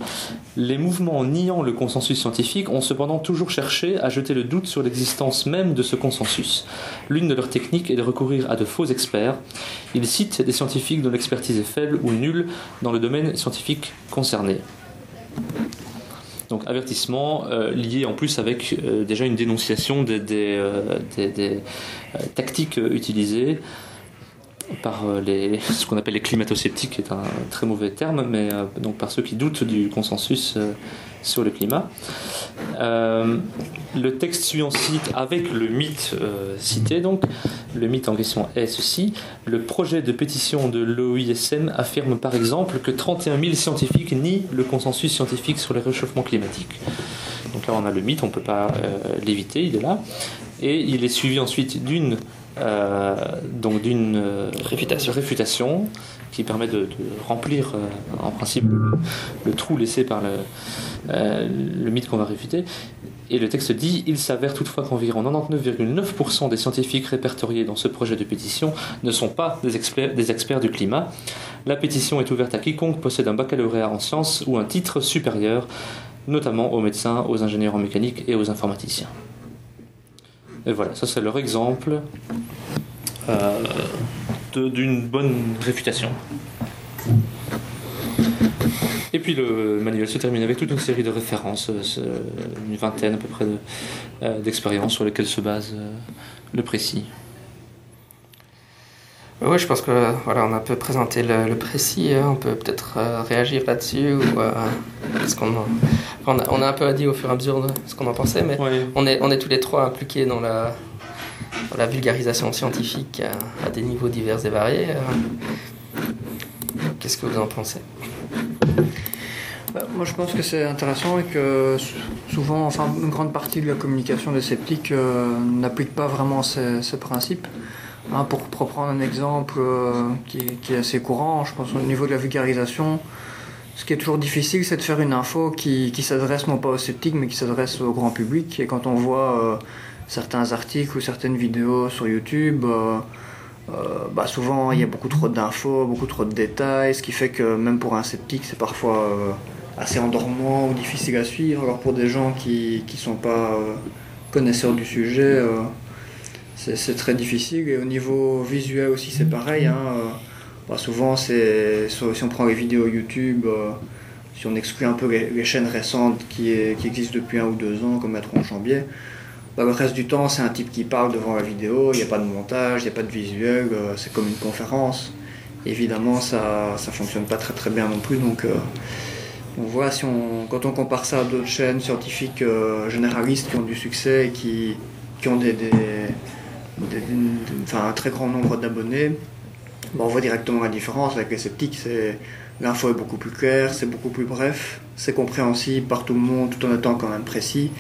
Les mouvements niant le consensus scientifique ont cependant toujours cherché à jeter le doute sur l'existence même de ce consensus. L'une de leurs techniques est de recourir à de faux experts. Ils citent des scientifiques dont l'expertise est faible ou nulle dans le domaine scientifique concerné. Donc avertissement euh, lié en plus avec euh, déjà une dénonciation des, euh, tactiques utilisées par euh, les, [LAUGHS] ce qu'on appelle les climato-sceptiques, qui est un très mauvais terme, mais euh, donc par ceux qui doutent du consensus euh, sur le climat. Le texte suivant cite avec le mythe cité, donc le mythe en question est ceci. Le projet de pétition de l'OISM affirme par exemple que 31 000 scientifiques nient le consensus scientifique sur le réchauffement climatique. Donc là on a le mythe, on ne peut pas l'éviter, il est là. Et il est suivi ensuite d'une euh, donc d'une euh, Réfutation. réfutation qui permet de, de remplir euh, en principe le, le trou laissé par le, le mythe qu'on va réfuter. Et le texte dit Il s'avère toutefois qu'environ 99,9% des scientifiques répertoriés dans ce projet de pétition ne sont pas des experts, des experts du climat. La pétition est ouverte à quiconque possède un baccalauréat en sciences ou un titre supérieur, notamment aux médecins, aux ingénieurs en mécanique et aux informaticiens. Et voilà, ça c'est leur exemple euh, d'une bonne réfutation. Et puis le manuel se termine avec toute une série de références, euh, une vingtaine à peu près euh, d'expériences sur lesquelles se base le précis. Oui, je pense que voilà, on a un peu présenté le, précis, hein. on peut peut-être réagir là-dessus ou ce qu'on on, a, on a un peu dit au fur et à mesure de ce qu'on en pensait, mais on, est, on est tous les trois impliqués dans la, la vulgarisation scientifique à, des niveaux divers et variés. Qu'est-ce que vous en pensez? Bah, moi, je pense que c'est intéressant et que souvent, enfin, une grande partie de la communication des sceptiques euh, n'applique pas vraiment ces, principes. Hein, pour, prendre un exemple euh, qui, est assez courant, je pense au niveau de la vulgarisation, ce qui est toujours difficile, c'est de faire une info qui, s'adresse non pas aux sceptiques, mais qui s'adresse au grand public. Et quand on voit euh, certains articles ou certaines vidéos sur YouTube, bah souvent il y a beaucoup trop d'infos, beaucoup trop de détails, ce qui fait que même pour un sceptique, c'est parfois assez endormant ou difficile à suivre. Alors pour des gens qui ne sont pas euh, connaisseurs du sujet, euh, c'est très difficile. Et au niveau visuel aussi, c'est pareil. Hein, euh, bah, souvent, si on prend les vidéos YouTube, si on exclut un peu les, chaînes récentes qui, qui, existent depuis un ou deux ans, comme Maître Chambier, bah, le reste du temps, c'est un type qui parle devant la vidéo, il n'y a pas de montage, il n'y a pas de visuel, c'est comme une conférence. Évidemment, ça ne fonctionne pas très très bien non plus. Donc, on voit si on, quand on compare ça à d'autres chaînes scientifiques euh, généralistes qui ont du succès et qui, qui ont des, un très grand nombre d'abonnés, on voit directement la différence. Avec les sceptiques, c'est, l'info est beaucoup plus claire, c'est beaucoup plus bref, c'est compréhensible par tout le monde tout en étant quand même précis.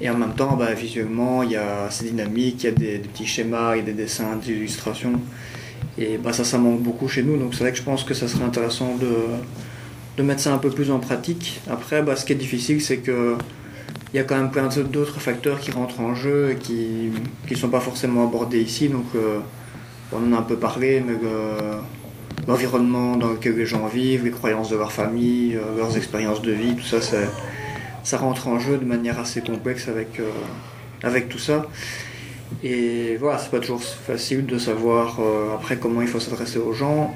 Et en même temps, bah, visuellement, il y a, c'est dynamique, il y a des, petits schémas, il y a des dessins, des illustrations. Et bah, ça, ça manque beaucoup chez nous. Donc c'est vrai que je pense que ça serait intéressant de mettre ça un peu plus en pratique. Après, ce qui est difficile, c'est que il y a quand même plein d'autres facteurs qui rentrent en jeu et qui ne sont pas forcément abordés ici. Donc, euh, on en a un peu parlé, mais l'environnement dans lequel les gens vivent, les croyances de leur famille, euh, leurs expériences de vie, tout ça, ça rentre en jeu de manière assez complexe avec, euh, avec tout ça. Et voilà, c'est pas toujours facile de savoir après comment il faut s'adresser aux gens.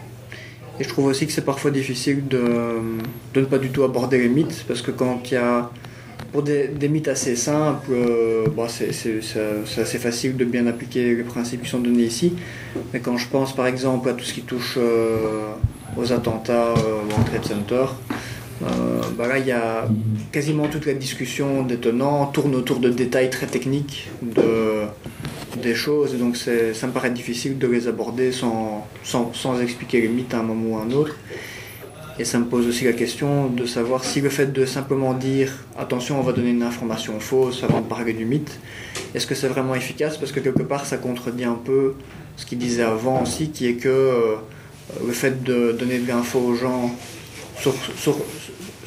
Et je trouve aussi que c'est parfois difficile de, de, ne pas du tout aborder les mythes, parce que quand il y a. Pour des, mythes assez simples, euh, bon, c'est assez facile de bien appliquer les principes qui sont donnés ici. Mais quand je pense par exemple à tout ce qui touche euh, aux attentats euh, au Trade Center, bah là il y a quasiment toute la discussion détonnant tourne autour de détails très techniques, de des choses, donc ça me paraît difficile de les aborder sans, sans, sans, expliquer les mythes à un moment ou à un autre. Et ça me pose aussi la question de savoir si le fait de simplement dire attention, on va donner une information fausse avant de parler du mythe, est-ce que c'est vraiment efficace? Parce que quelque part, ça contredit un peu ce qu'il disait avant aussi, qui est que euh, le fait de donner de l'info aux gens sur, sur,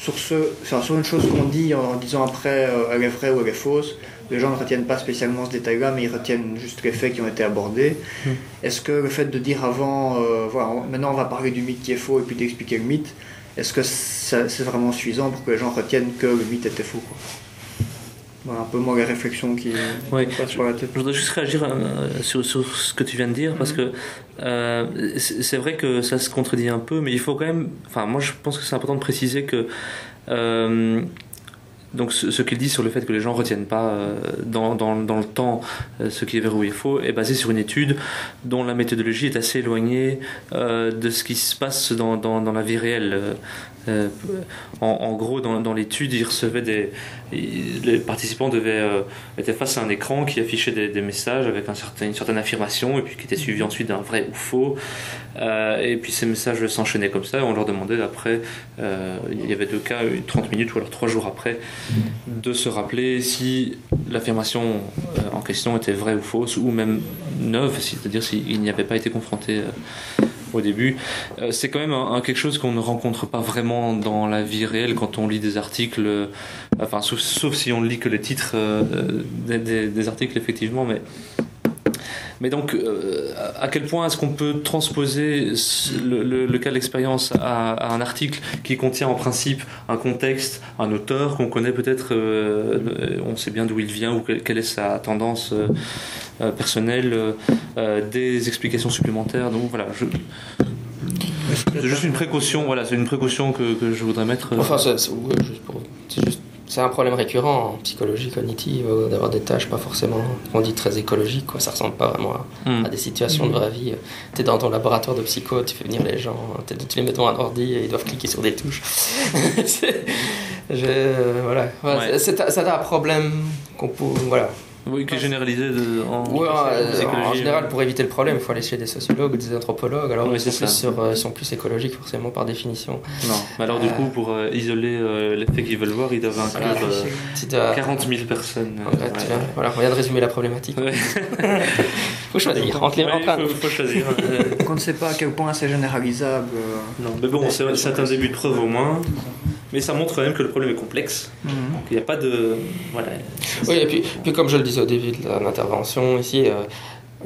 sur, ce, sur une chose qu'on dit en disant après euh, elle est vraie ou elle est fausse, les gens ne retiennent pas spécialement ce détail-là, mais ils retiennent juste les faits qui ont été abordés. Hmm. Est-ce que le fait de dire avant, euh, voilà, maintenant on va parler du mythe qui est faux et puis d'expliquer le mythe, est-ce que c'est vraiment suffisant pour que les gens retiennent que le mythe était faux voilà, un peu moins les réflexions qui passent sur la tête. Je voudrais juste réagir euh, sur, sur, ce que tu viens de dire, parce hmm. que euh, c'est vrai que ça se contredit un peu, mais il faut quand même. Enfin, moi je pense que c'est important de préciser que donc ce, qu'il dit sur le fait que les gens ne retiennent pas euh, dans, dans, dans, le temps euh, ce qui est vrai ou faux est basé sur une étude dont la méthodologie est assez éloignée euh, de ce qui se passe dans, dans, dans la vie réelle. Euh, en, gros, dans, l'étude, les participants euh, étaient face à un écran qui affichait des, messages avec une certaine affirmation et puis qui était suivi ensuite d'un vrai ou faux. Euh, et puis ces messages s'enchaînaient comme ça. Et on leur demandait après, il y avait deux cas, 30 minutes ou alors trois jours après, de se rappeler si l'affirmation en question était vraie ou fausse ou même neuve, c'est-à-dire s'il n'y avait pas été confronté au début. Euh, c'est quand même un, quelque chose qu'on ne rencontre pas vraiment dans la vie réelle quand on lit des articles, euh, enfin sauf, si on lit que les titres euh, des, articles effectivement, mais mais donc, à quel point est-ce qu'on peut transposer le, cas d'expérience à, un article qui contient en principe un contexte, un auteur qu'on connaît peut-être, on sait bien d'où il vient ou quelle est sa tendance euh, personnel, euh, euh, des explications supplémentaires. Donc voilà, je, c'est juste une précaution, voilà, c'est une précaution que, que, je voudrais mettre. Enfin, c'est juste, c'est un problème récurrent en psychologie cognitive euh, d'avoir des tâches pas forcément on dit très écologiques quoi. Ça ressemble pas vraiment à, Hmm. à des situations de vraie vie. Tu es dans ton laboratoire de psycho tu fais venir les gens t'es- tu les mets devant un ordi et ils doivent cliquer sur des touches. [LAUGHS] C'est- je- euh, voilà, Voilà, Ouais. c'est c'est- c'est un problème qu'on peut voilà Oui, qui est généralisé de, en, Ouais, en euh, en général, pour éviter le problème, il faut aller chez des sociologues ou des anthropologues. Alors, Oui, ils, sont plus sur, euh, ils sont plus écologiques, forcément, par définition. Non, mais alors du Euh, coup, pour euh, isoler euh, l'effet qu'ils veulent voir, ils doivent inclure Voilà. euh, Si t'as- 40 000 personnes. en fait, ouais. voilà, on vient de résumer la problématique. Ouais. [LAUGHS] faut choisir. Entre les, faut, faut choisir. on ne sait pas à quel point c'est généralisable. non, mais bon, c'est c'est un début de preuve au moins. Mais ça montre quand même que le problème est complexe. mhm. Il n'y a pas de. Voilà. Oui, et puis, puis comme je le disais au début de l'intervention ici, euh,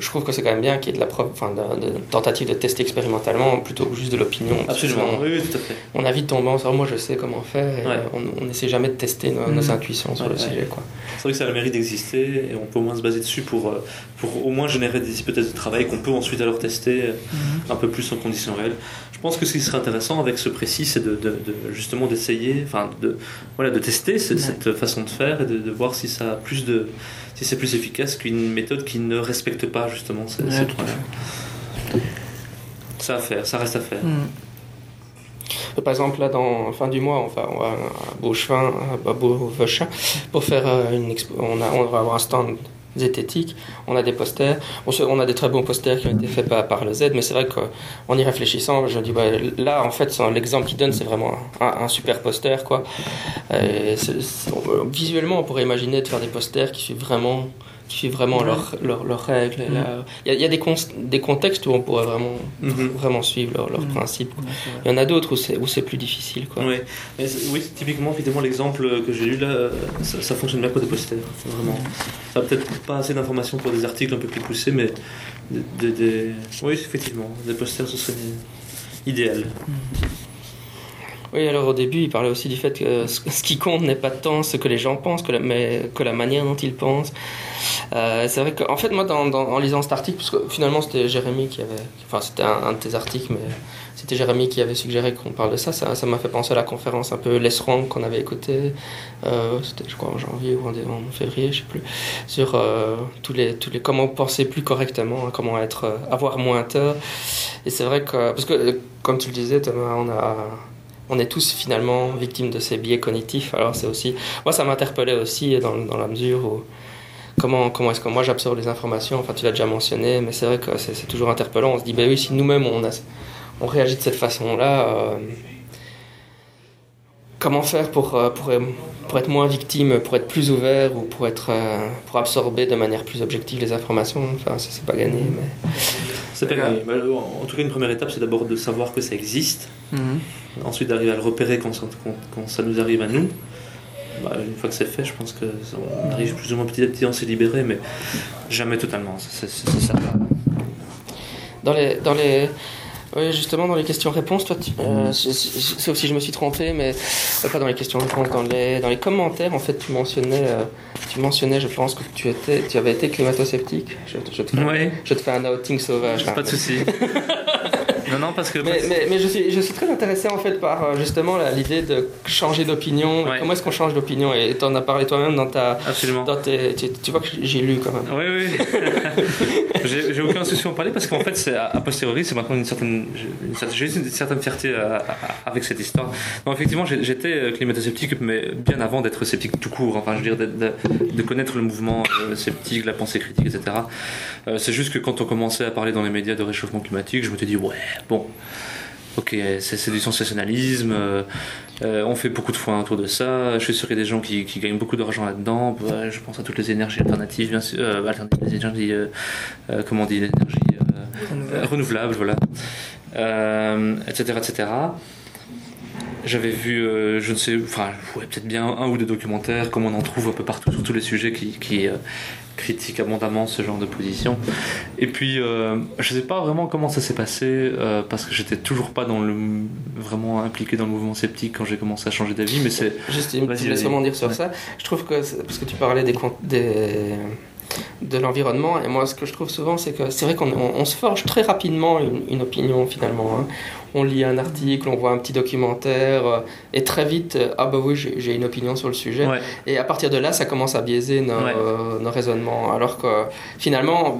je trouve que c'est quand même bien qu'il y ait de la preuve, enfin, de, de tentative de tester expérimentalement plutôt que juste de l'opinion. Absolument. sinon, Oui, tout à fait. On a vite tendance, moi je sais comment faire, et Ouais. on n'essaie jamais de tester nos, nos Mhm. intuitions sur Ouais, le ouais. sujet. C'est vrai que ça a le mérite d'exister et on peut au moins se baser dessus pour, euh, pour au moins générer des hypothèses de travail qu'on peut ensuite alors tester euh, Mhm. un peu plus en conditions réelles. Je pense que ce qui serait intéressant avec ce précis, c'est de, justement d'essayer, enfin de, voilà, de tester cette, façon de faire et de voir si ça a plus de si c'est plus efficace qu'une méthode qui ne respecte pas justement ces, Ouais, ces tout à problèmes. Ça à faire, ça reste à faire. Mhm. Par exemple, là, dans fin du mois, on va, on va à Beauchevin, à Beauvechin, pour faire euh, une expo. On, a, on va avoir un stand zététique, on a des posters, on, a des très bons posters qui ont été faits par, par le Z, mais c'est vrai qu'en y réfléchissant, je dis, là, en fait, l'exemple qu'il donne, c'est vraiment un, super poster, quoi. Et on- visuellement, on pourrait imaginer de faire des posters qui suivent vraiment qui suivent vraiment Ouais. leurs règles. Mm. Il y a, il y a des, contextes où on pourrait vraiment, Mhm. vraiment suivre leurs Mm. principes. Il y en a d'autres où c'est plus difficile quoi. Ouais. Mais c'est- oui, typiquement, évidemment, l'exemple que j'ai lu là, ça, ça fonctionne bien pour des posters. Vraiment. Ça a peut-être pas assez d'informations pour des articles un peu plus poussés, mais des, oui, effectivement, des posters ce serait idéal. Oui, alors au début, il parlait aussi du fait que ce, ce qui compte n'est pas tant ce que les gens pensent, que la, mais que la manière dont ils pensent. Euh, c'est vrai qu'en fait, moi, en lisant cet article, parce que finalement, c'était Jérémy qui avait. Enfin, c'était un, de tes articles, mais c'était Jérémy qui avait suggéré qu'on parle de ça. Ça m'a fait penser à la conférence un peu Les qu'on avait écoutée. Euh, c'était, je crois, en janvier ou en, février, je sais plus. Sur euh, tous, les, tous les. Comment penser plus correctement, hein, comment être. avoir moins tort. Et c'est vrai que. Parce que, comme tu le disais, Thomas, on a on est tous finalement victimes de ces biais cognitifs. Alors c'est aussi, moi ça m'interpellait aussi dans la mesure où comment, comment est-ce que moi j'absorbe les informations? Enfin tu l'as déjà mentionné, mais c'est vrai que c'est, c'est toujours interpellant. On se dit ben oui si nous-mêmes on a, on réagit de cette façon-là, euh, comment faire pour, euh, pour pour être moins victime, pour être plus ouvert ou pour être euh, pour absorber de manière plus objective les informations? Enfin ça c'est pas gagné, mais C'est pas gagné. Euh, En tout cas, une première étape, c'est d'abord de savoir que ça existe. Mhm. Ensuite, d'arriver à le repérer quand ça, quand, quand ça nous arrive à nous. Bah, une fois que c'est fait, je pense que ça- on arrive plus ou moins petit à petit à s'y libérer, mais jamais totalement. C'est ça. Dans les, dans les, oui, justement, dans les questions-réponses, toi, tu- euh, je- sauf si je me suis trompé, mais euh, pas dans les questions-réponses, dans les, dans les commentaires, en fait, tu mentionnais, euh, tu mentionnais, je pense que tu étais, tu avais été climato-sceptique. Je, te- je te fais, Ouais. je te fais un outing sauvage. Pas de souci. [LAUGHS] non, non, parce que. Mais, mais, mais je, suis, je suis très intéressé en fait par euh, justement l'idée de changer d'opinion. Ouais. Comment est-ce qu'on change d'opinion? Et tu en as parlé toi-même dans ta. Absolument. Dans tes, tu, tu vois que j'ai lu quand même. Oui, oui. [LAUGHS] j'ai aucun souci à en parler parce qu'en fait, c'est a posteriori, c'est maintenant une certaine. j'ai une certaine- fierté à- à- avec cette histoire. Non, effectivement, j'étais euh, climato-sceptique, mais bien avant d'être sceptique tout court. Enfin, je veux dire, de, de- de connaître le mouvement euh, sceptique, la pensée critique, etc. Euh, c'est juste que quand on commençait à parler dans les médias de réchauffement climatique, je me suis dit, ouais, bon. Ok, c'est du sensationnalisme, euh, euh, on fait beaucoup de fois autour de ça, je suis sûr qu'il y a des gens qui, qui gagnent beaucoup d'argent là-dedans, je pense à toutes les énergies alternatives, bien sûr, euh, alternatives, les énergies, euh, comment on dit, les énergies renouvelables, voilà, etc., etc. J'avais vu, je ne sais, enfin, ouais, peut-être bien un ou deux documentaires, comme on en trouve un peu partout sur tous les sujets qui, qui critiquent abondamment ce genre de position. Et puis, euh, je ne sais pas vraiment comment ça s'est passé, euh, parce que j'étais toujours pas dans le, vraiment impliqué dans le mouvement sceptique quand j'ai commencé à changer d'avis, mais c'est. Juste une petite dire sur Ouais. ça. Je trouve que, parce que tu parlais des, de l'environnement. Et moi, ce que je trouve souvent, c'est que c'est vrai qu'on on, se forge très rapidement une, une opinion finalement. Hein. On lit un article, on voit un petit documentaire, euh, et très vite, euh, ah bah oui, j'ai une opinion sur le sujet. Et à partir de là, ça commence à biaiser nos, euh, nos raisonnements. Alors que finalement,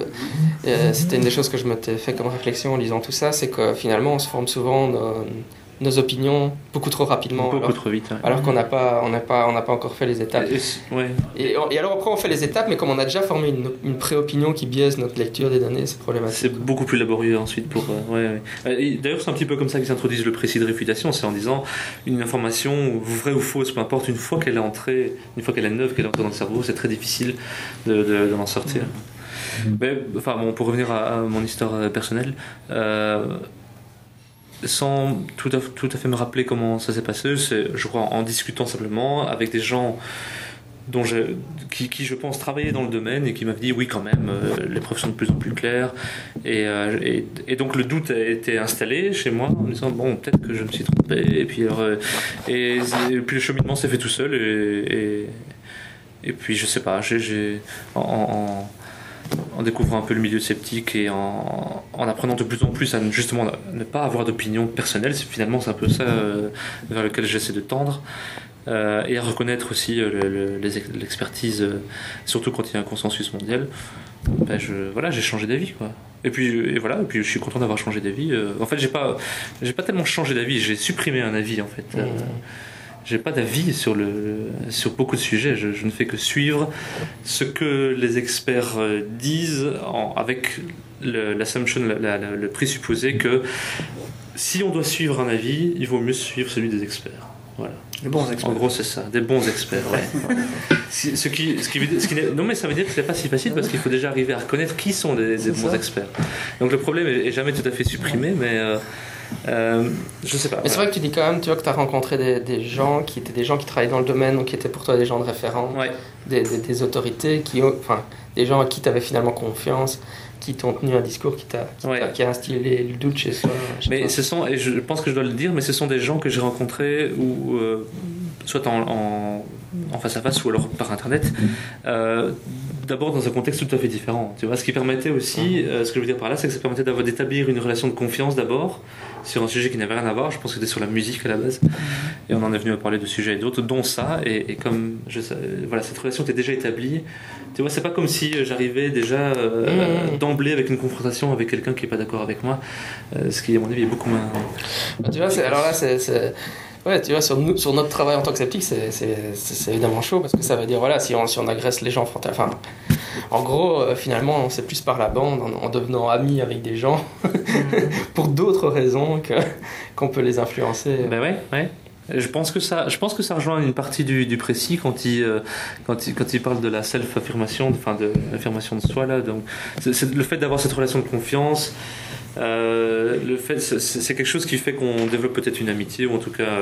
c'était une des choses que je m'étais fait comme réflexion en lisant tout ça, c'est que finalement, on se forme souvent nos opinions beaucoup trop rapidement. Beaucoup alors, trop vite. Alors qu'on n'a pas, on pas, on n'a pas encore fait les étapes. Et, et, alors après on fait les étapes, mais comme on a déjà formé une, une pré-opinion qui biaise notre lecture des données, c'est problématique. C'est beaucoup plus laborieux ensuite pour. Euh, euh, D'ailleurs c'est un petit peu comme ça qu'ils introduisent le précis de réfutation, c'est en disant une information vraie ou fausse, peu importe, une fois qu'elle est entrée, une fois qu'elle est neuve, qu'elle est entrée dans le cerveau, c'est très difficile de, de, en sortir. Mais, enfin bon, pour revenir à, mon histoire euh, personnelle. Euh, sans tout à, tout à fait me rappeler comment ça s'est passé, c'est, je crois, en discutant simplement avec des gens dont qui, je pense, travaillaient dans le domaine et qui m'avaient dit oui, quand même, euh, les preuves sont de plus en plus claires. Et, euh, et, donc le doute a été installé chez moi en me disant bon, peut-être que je me suis trompé. Et puis, euh, et, puis le cheminement s'est fait tout seul. Et, et, puis je sais pas, j'ai, en en découvrant un peu le milieu sceptique et en, apprenant de plus en plus à justement ne pas avoir d'opinion personnelle, finalement c'est un peu ça euh, vers lequel j'essaie de tendre, euh, et à reconnaître aussi euh, l'expertise, surtout quand il y a un consensus mondial. Ben je, voilà, j'ai changé d'avis. Et puis et voilà, et puis je suis content d'avoir changé d'avis. en fait, j'ai pas, pas tellement changé d'avis, j'ai supprimé un avis en fait. Mmh j'ai pas d'avis sur, le, sur beaucoup de sujets. Je, ne fais que suivre ce que les experts euh, disent en, avec l'assumption, le, le présupposé que si on doit suivre un avis, il vaut mieux suivre celui des experts. Voilà. Des bons experts. En gros, c'est ça, des bons experts. Ouais. [LAUGHS] ce qui, ce qui, ce qui non, mais ça veut dire que c'est pas si facile parce qu'il faut déjà arriver à reconnaître qui sont des, bons experts. Donc le problème est, jamais tout à fait supprimé, mais euh, euh, je sais pas. Mais c'est vrai que tu dis quand même, tu vois, que tu as rencontré des, des, gens qui étaient des gens qui travaillaient dans le domaine, donc qui étaient pour toi des gens de référence, des, des, autorités, qui, enfin, des gens à qui tu avais finalement confiance, qui t'ont tenu un discours qui, t'a, qui, a instillé le doute chez soi. mais ce sont, et je pense que je dois le dire, mais ce sont des gens que j'ai rencontrés ou euh, soit en, en, face à face ou alors par internet. Euh, d'abord dans un contexte tout à fait différent. Tu vois, ce qui permettait aussi, ce que je veux dire par là, c'est que ça permettait d'avoir d'établir une relation de confiance d'abord sur un sujet qui n'avait rien à voir. Je pense que c'était sur la musique à la base. Et on en est venu à parler de sujets d'autres, dont ça. Et, comme je, voilà, cette relation était déjà établie, tu vois, c'est pas comme si j'arrivais déjà euh, mmh. d'emblée avec une confrontation avec quelqu'un qui est pas d'accord avec moi, euh, ce qui, à mon avis, est beaucoup moins. Bah, tu vois, alors là, c'est. Ouais, tu vois, sur, sur notre travail en tant que sceptique, c'est évidemment chaud parce que ça veut dire, voilà, si on, si on agresse les gens, enfin, en gros, euh, finalement, c'est plus par la bande, en, devenant amis avec des gens, [LAUGHS] pour d'autres raisons qu'on peut les influencer. Ben ouais, ouais. Je pense que ça, je pense que ça rejoint une partie du, du précis quand il, euh, quand il, quand il parle de la self-affirmation, enfin de l'affirmation de soi là. Donc, c'est le fait d'avoir cette relation de confiance. Euh, le fait, c'est quelque chose qui fait qu'on développe peut-être une amitié ou en tout cas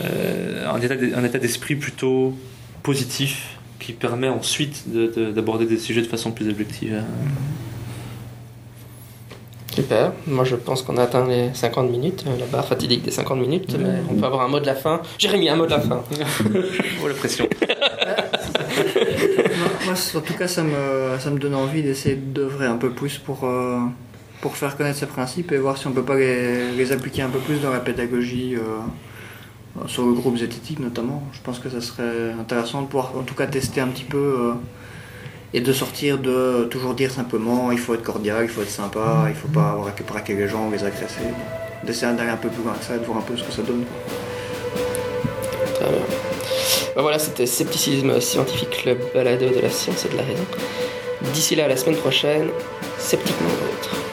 un état, un état d'esprit plutôt positif qui permet ensuite d'aborder des sujets de façon plus objective. Super, moi je pense qu'on a atteint les 50 minutes, la barre fatidique des 50 minutes, mais on peut avoir un mot de la fin. Jérémy, un mot de la fin. [LAUGHS] oh la pression. [LAUGHS] moi, en tout cas, ça me, ça me donne envie d'essayer d'œuvrer un peu plus pour, euh, pour faire connaître ces principes et voir si on peut pas les, appliquer un peu plus dans la pédagogie. Euh, sur le groupe zététique notamment. Je pense que ça serait intéressant de pouvoir en tout cas tester un petit peu euh, et de sortir de toujours dire simplement il faut être cordial, il faut être sympa, il faut pas braquer les gens, les agresser. D'essayer d'aller un peu plus loin que ça et de voir un peu ce que ça donne. Très bien. Voilà, c'était Scepticisme Scientifique, le balado de la science et de la raison. D'ici là, la sceptique sceptiquement vôtre.